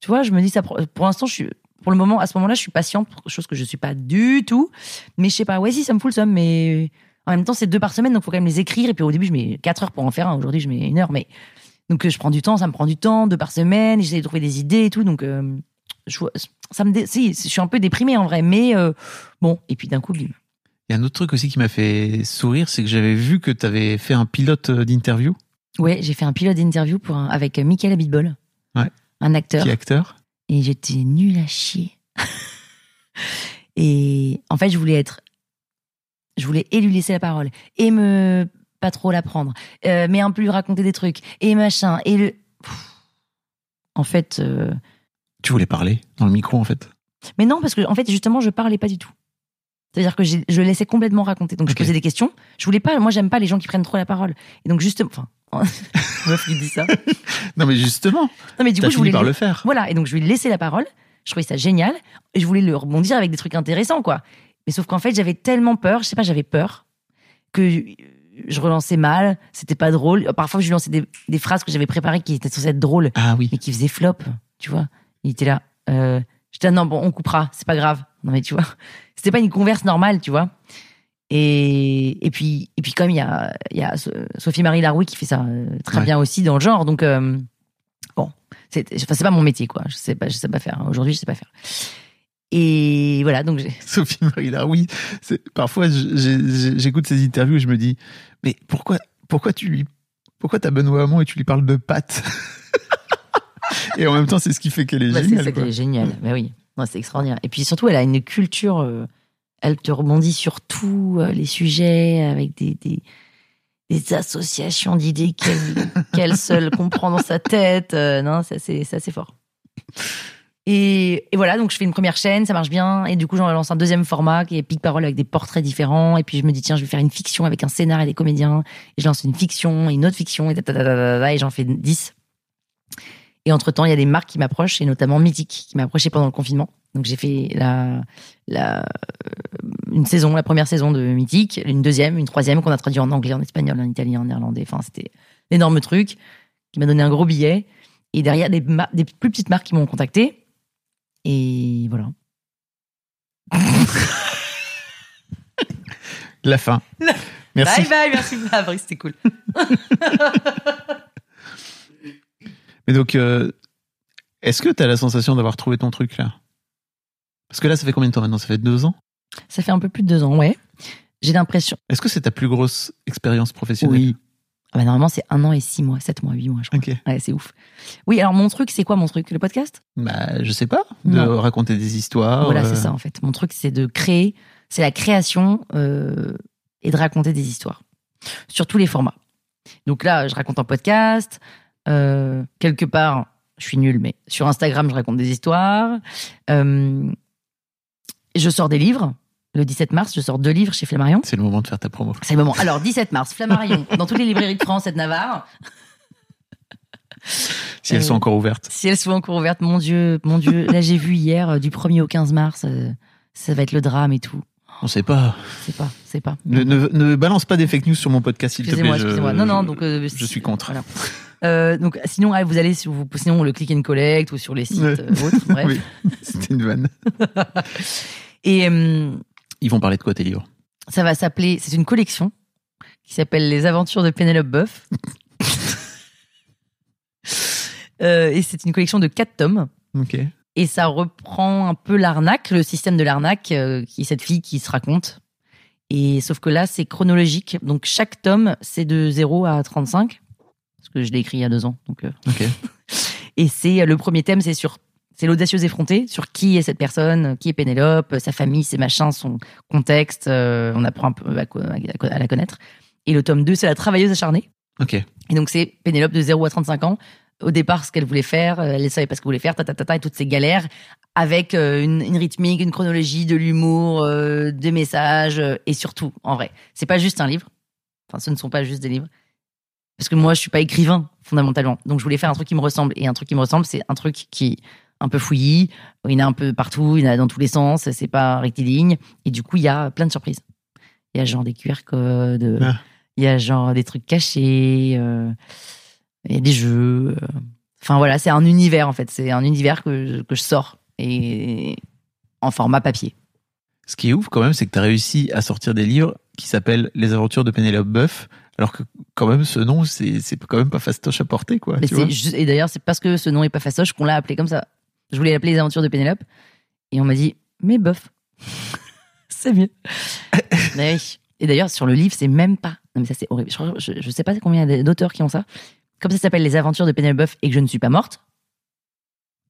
Tu vois, je me dis, ça, pour pour l'instant, je suis, pour le moment, à ce moment-là, je suis patiente, chose que je suis pas du tout. Mais je sais pas, ouais, si, ça me fout le seum, mais en même temps, c'est deux par semaine, donc faut quand même les écrire. Et puis au début, je mets quatre heures pour en faire un. Aujourd'hui, je mets une heure, mais donc euh, je prends du temps, ça me prend du temps, deux par semaine. J'essaie de trouver des idées et tout, donc euh, je, ça me, dé- si, je suis un peu déprimée en vrai, mais euh, bon. Et puis d'un coup, bim. Il y a un autre truc aussi qui m'a fait sourire, c'est que j'avais vu que tu avais fait un pilote euh, d'interview. Ouais, j'ai fait un pilote d'interview pour un- avec euh, Michael Abitbol, Ouais. un acteur, Qui acteur et j'étais nulle à chier. et en fait, je voulais être, je voulais et lui laisser la parole et me pas trop la prendre, euh, mais un peu lui raconter des trucs et machin et le. Pff. En fait, euh, Tu voulais parler dans le micro en fait? mais non parce que en fait justement je parlais pas du tout. C'est-à-dire que je laissais complètement raconter. Donc Ok. je posais des questions. Je voulais pas. Moi j'aime pas les gens qui prennent trop la parole. Et donc justement, enfin, meuf qui dit ça. Non mais justement, Non mais du coup je voulais par le faire. Voilà, et donc je lui ai laissé la parole. Je trouvais ça génial. Et je voulais le rebondir avec des trucs intéressants, quoi. Mais sauf qu'en fait, j'avais tellement peur, je sais pas, j'avais peur, que je relançais mal, c'était pas drôle. Parfois, je lui lançais des, des phrases que j'avais préparées qui étaient censées être drôles, Ah oui. mais qui faisaient flop, tu vois. Il était là. Euh, J'étais non, bon, on coupera, c'est pas grave. Non, mais tu vois, c'était pas une converse normale, tu vois. Et, et puis, et puis comme il y a, y a So- Sophie-Marie Laroui qui fait ça euh, très Ouais. bien aussi dans le genre, donc euh, bon, c'est enfin, pas mon métier, quoi. Je sais pas, je sais pas faire. Aujourd'hui, je sais pas faire. Et voilà, donc j'ai. Sophie Marie oui. Parfois, j'écoute ces interviews et je me dis, mais pourquoi, pourquoi tu lui, pourquoi t'as Benoît Hamon et tu lui parles de pâtes? Et en même temps, c'est ce qui fait qu'elle est Bah, c'est géniale. ça qui quoi. est génial. Bah oui, c'est extraordinaire. Et puis surtout, elle a une culture. euh, elle te rebondit sur tous euh, les sujets avec des, des, des associations d'idées qu'elle qu'elle seule comprend dans sa tête. Euh, non, ça c'est ça c'est fort. Et, et voilà, donc je fais une première chaîne, ça marche bien. Et du coup, j'en lance un deuxième format qui est Pic Parole avec des portraits différents. Et puis je me dis, tiens, je vais faire une fiction avec un scénar et des comédiens. Et je lance une fiction, une autre fiction, et, et j'en fais 10. Et entre-temps, il y a des marques qui m'approchent, et notamment Mythique, qui m'a approché pendant le confinement. Donc j'ai fait la, la, euh, une saison, la première saison de Mythique, une deuxième, une troisième qu'on a traduit en anglais, en espagnol, en italien, en néerlandais. Enfin, c'était énorme truc, qui m'a donné un gros billet. Et derrière, des plus petites marques qui m'ont contacté. Et voilà. La fin. Merci. Bye bye, merci Fabrice, c'était cool. Mais donc, euh, est-ce que tu as la sensation d'avoir trouvé ton truc là? Parce que là, ça fait combien de temps maintenant? Ça fait deux ans? Ça fait un peu plus de deux ans, ouais. J'ai l'impression. Est-ce que c'est ta plus grosse expérience professionnelle? Ah bah, normalement, c'est un an et six mois, sept mois, huit mois, je crois. Ouais, c'est ouf. Oui, alors mon truc, c'est quoi mon truc? Le podcast? Bah, je sais pas. De Non. raconter des histoires. Voilà, euh, c'est ça en fait. Mon truc, c'est de créer, c'est la création euh, et de raconter des histoires sur tous les formats. Donc là, je raconte en podcast. Euh, quelque part, je suis nulle, mais sur Instagram, je raconte des histoires. Euh, je sors des livres. Le 17 mars, je sors deux livres chez Flammarion. C'est le moment de faire ta promo. C'est le moment. Alors, 17 mars, Flammarion, dans toutes les librairies de France et de Navarre. Si elles Euh, sont encore ouvertes. Si elles sont encore ouvertes, mon Dieu, mon Dieu. Là, j'ai vu hier, euh, du 1er au 15 mars, euh, ça va être le drame et tout. On sait pas. C'est pas, c'est pas. Ne, ne, ne balance pas des fake news sur mon podcast, s'il te plaît. Excusez-moi, excusez-moi. Non, non, donc. euh, je suis contre. Voilà. Euh, donc, sinon, ah, vous allez sur vous, sinon le click and collect ou sur les sites Ouais. euh, autres, bref. Oui, c'était une vanne. Et euh, Ils vont parler de quoi tes livres? ça va s'appeler, c'est une collection qui s'appelle Les Aventures de Pénélope Boeuf. Euh, et c'est une collection de quatre tomes. Ok. Et ça reprend un peu l'arnaque, le système de l'arnaque, euh, qui est cette fille qui se raconte. Et sauf que là, c'est chronologique. Donc chaque tome, c'est de 0 à 35. Parce que je l'ai écrit il y a deux ans. Donc, euh. Et c'est le premier thème, c'est sur c'est l'audacieuse effrontée sur qui est cette personne, qui est Pénélope, sa famille, ses machins, son contexte. euh, on apprend un peu à, la connaître. Et le tome 2, c'est la travailleuse acharnée. Ok. Et donc c'est Pénélope de 0 à 35 ans. Au départ, ce qu'elle voulait faire, euh, elle ne savait pas ce qu'elle voulait faire, ta, ta, ta, ta, et toutes ces galères, avec euh, une, une rythmique, une chronologie, de l'humour, euh, des messages, euh, et surtout, en vrai, c'est pas juste un livre. Enfin, ce ne sont pas juste des livres. Parce que moi, je suis pas écrivain, fondamentalement. Donc, je voulais faire un truc qui me ressemble. Et un truc qui me ressemble, c'est un truc qui est un peu fouillis. Il y en a un peu partout, il y en a dans tous les sens, c'est pas rectiligne. Et du coup, il y a plein de surprises. Il y a genre des QR codes, Ah. il y a genre des trucs cachés, euh, il y a des jeux. euh. Enfin voilà, c'est un univers en fait. C'est un univers que je, que je sors et en format papier. Ce qui est ouf quand même, c'est que tu as réussi à sortir des livres qui s'appellent Les aventures de Pénélope Boeuf, alors que quand même ce nom, c'est c'est quand même pas fastoche à porter, quoi. Mais tu c'est vois juste- et d'ailleurs, c'est parce que ce nom est pas fastoche qu'on l'a appelé comme ça. Je voulais l'appeler Les Aventures de Pénélope et on m'a dit mais bof, c'est mieux. Mais oui. Et d'ailleurs, sur le livre, c'est même pas. Non mais ça c'est horrible. Je, je, je sais pas combien d'auteurs qui ont ça. Comme ça s'appelle Les Aventures de Pénélope Boeuf et que je ne suis pas morte.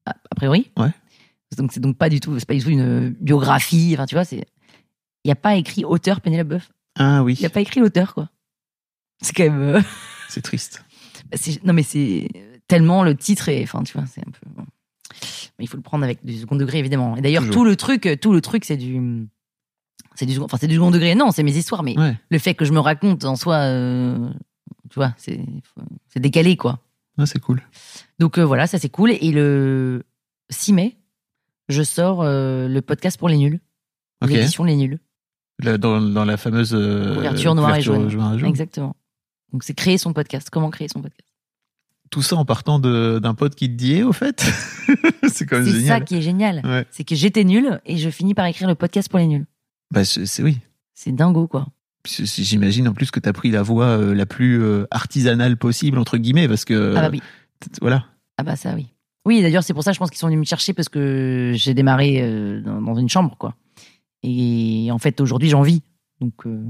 A, a priori. Ouais. Donc c'est donc pas du tout, c'est pas du tout une biographie. Enfin tu vois, c'est. Il n'y a pas écrit auteur Pénélope Boeuf. Ah oui, Il n'y a pas écrit l'auteur quoi. C'est quand même. euh, c'est triste. bah, non mais c'est tellement le titre est enfin tu vois c'est un peu bon. Mais il faut le prendre avec du second degré évidemment et d'ailleurs tout le truc tout le truc c'est du c'est du second enfin c'est du second degré non c'est mes histoires mais Ouais. le fait que je me raconte en soi euh, tu vois c'est c'est décalé quoi Ah, c'est cool. donc euh, voilà ça c'est cool et le 6 mai je sors euh, le podcast pour les nuls l'édition les nuls dans, dans la fameuse euh, couverture noire et et jaune. exactement donc c'est créer son podcast comment créer son podcast? Tout ça en partant d'un pote qui te dit eh, au fait. c'est quand même c'est ça génial. qui est génial Ouais. c'est que j'étais nul et je finis par écrire le podcast pour les nuls Bah, c'est oui. C'est dingo, quoi. J'imagine en plus que tu as pris la voie euh, la plus euh, artisanale possible, entre guillemets, parce que. ah bah oui. Voilà. Ah bah ça, oui. Oui, d'ailleurs, c'est pour ça, je pense qu'ils sont venus me chercher parce que j'ai démarré euh, dans, dans une chambre, quoi. Et en fait, aujourd'hui, j'en vis. Donc, euh,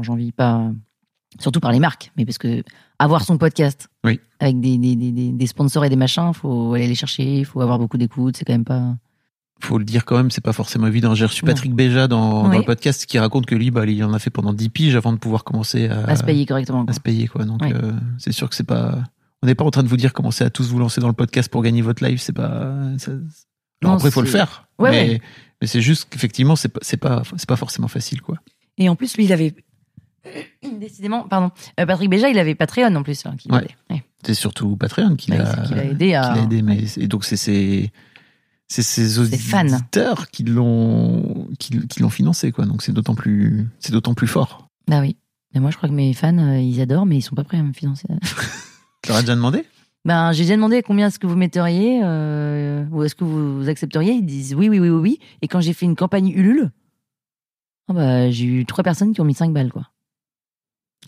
j'en vis pas. Surtout par les marques, mais parce que avoir son podcast Oui. avec des, des, des, des- sponsors et des machins, faut aller les chercher, il faut avoir beaucoup d'écoute, c'est quand même pas. Faut le dire quand même, c'est pas forcément évident. J'ai reçu Non. Patrick Béja dans, dans Oui. le podcast qui raconte que lui, bah, il en a fait pendant 10 piges avant de pouvoir commencer à, à se payer correctement. à se payer, quoi. Donc, Oui. euh, c'est sûr que c'est pas. On n'est pas en train de vous dire commencez à tous vous lancer dans le podcast pour gagner votre life. C'est pas. ça- Alors Non, après, il faut le faire. Ouais, mais ouais. mais c'est juste qu'effectivement, c'est pas, c'est pas, pas forcément facile, quoi. Et en plus, lui, il avait. Décidément, pardon. Euh, Patrick Béja, il avait Patreon en plus. hein, qui Ouais. l'aidait. Ouais. C'est surtout Patreon qui l'a a aidé à. qui l'a aidé, mais et donc c'est ses ses fans. auditeurs qui l'ont qui, qui l'ont financé quoi. Donc c'est d'autant plus plus fort. Bah oui. Et moi, je crois que mes fans, euh, ils adorent, mais ils sont pas prêts à me financer. Tu leur as déjà demandé? Ben, j'ai déjà demandé combien est-ce que vous metteriez, euh, ou est-ce que vous accepteriez? Ils disent oui, oui, oui, oui, oui. Et quand j'ai fait une campagne Ulule, bah, j'ai eu trois personnes qui ont mis 5 balles, quoi.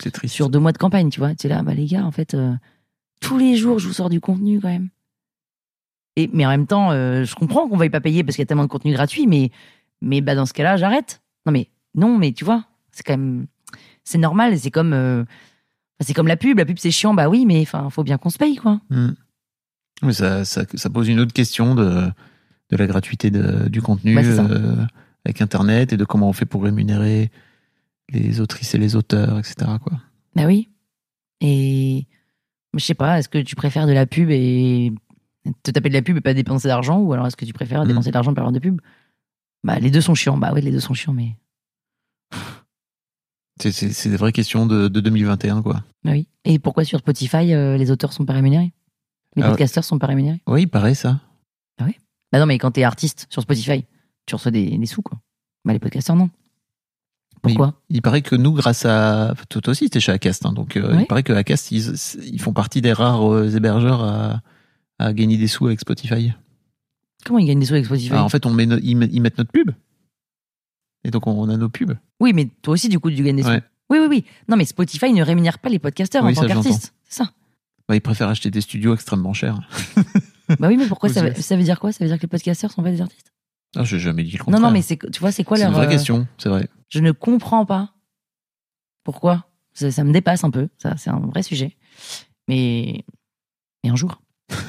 C'est triste. Sur deux mois de campagne, tu vois. Tu es là, bah, les gars, en fait, euh, tous les jours, je vous sors du contenu, quand même. Et, mais en même temps, euh, je comprends qu'on veuille pas payer parce qu'il y a tellement de contenu gratuit, mais, mais bah, dans ce cas-là, j'arrête. Non, mais, non, mais tu vois, c'est quand même, c'est normal, c'est comme, euh, c'est comme la pub. La pub, c'est chiant, bah oui, mais enfin, faut bien qu'on se paye, quoi. Mais ça, ça, ça pose une autre question de, de la gratuité de- du contenu euh, avec Internet et de comment on fait pour rémunérer les autrices et les auteurs, etc. Quoi. Bah oui. Et je sais pas, est-ce que tu préfères de la pub et te taper de la pub et pas dépenser d'argent ou alors est-ce que tu préfères Mm. dépenser de l'argent pour avoir de pub? Bah les deux sont chiants. Bah oui, les deux sont chiants, mais C'est, des vraies questions de, de 2021. Quoi. bah oui. Et pourquoi sur Spotify euh, les auteurs sont pas rémunérés? Les Ah podcasteurs sont pas rémunérés? Oui, il paraît ça. Bah non, mais quand t'es artiste sur Spotify, tu reçois des, des sous quoi. Bah les podcasteurs non. Pourquoi? Il paraît que nous, grâce à. Toi aussi, t'es chez Acast. hein, donc, euh, il paraît que Acast, ils, ils font partie des rares euh, hébergeurs à, à gagner des sous avec Spotify. Comment ils gagnent des sous avec Spotify? Ah, en fait, on met no- ils, met- ils mettent notre pub. Et donc, on, on a nos pubs. Oui, mais toi aussi du coup tu gagnes des sous. Ouais. Oui, oui, oui. Non, mais Spotify ne rémunère pas les podcasteurs Oui, en tant qu'artistes. C'est ça. Bah, ils préfèrent acheter des studios extrêmement chers. Bah oui, mais pourquoi ça veut dire quoi? Ça veut dire que les podcasteurs sont pas des artistes? Ah, j'ai jamais dit le Non, contraire. non, mais c'est, tu vois, c'est quoi c'est leur. une vraie euh, question, c'est vrai. Je ne comprends pas pourquoi. Ça, ça me dépasse un peu. Ça, c'est un vrai sujet. Mais, mais un jour,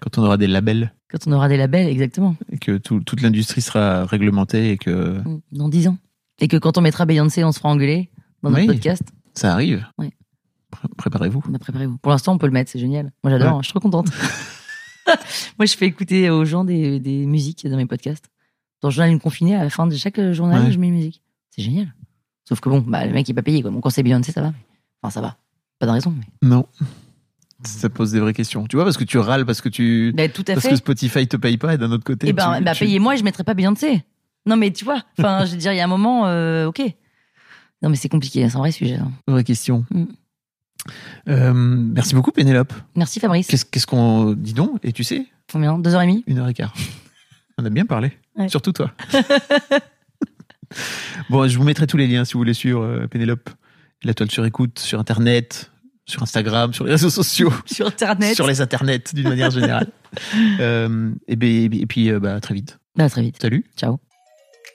Quand on aura des labels quand on aura des labels, exactement, et que tout- toute l'industrie sera réglementée et que dans 10 ans. Et que quand on mettra Beyoncé, on se fera engueuler dans notre Oui. podcast. ça arrive. Pré- préparez-vous. On a préparé vous. Pour l'instant, on peut le mettre, c'est génial. Moi, j'adore, Ouais. hein, je suis trop contente. Moi, je fais écouter aux gens des, des musiques dans mes podcasts. Dans le journal une confinée, à la fin de chaque journal, Ouais. je mets une musique. C'est génial. Sauf que bon, bah, le mec il est pas payé. Quoi. Quand c'est Beyoncé, ça va. Enfin, ça va. Pas de raison. Mais... Non. Ça pose des vraies questions. Tu vois, parce que tu râles, parce que tu. Bah, tout à Parce fait. que Spotify te paye pas et d'un autre côté. Eh ben, tu- bah, tu- payez-moi et je mettrai pas Beyoncé. Non, mais tu vois, enfin, je veux dire, il y a un moment, euh, ok. Non, mais c'est compliqué, c'est un vrai sujet. hein. Vraie question. Mm. Euh, merci beaucoup, Pénélope. Merci Fabrice. Qu'est-ce qu'on. Dis donc, et tu sais, Combien? Deux heures et demie? Une heure et quart. On a bien parlé. Ouais. Surtout toi. bon, je vous mettrai tous les liens si vous voulez suivre euh, Pénélope. La toile sur écoute, sur Internet, sur Instagram, sur les réseaux sociaux. sur Internet. sur les internets d'une manière générale. Euh, et, ben- et puis, euh, bah, très vite. Bah, très vite. Salut. Ciao.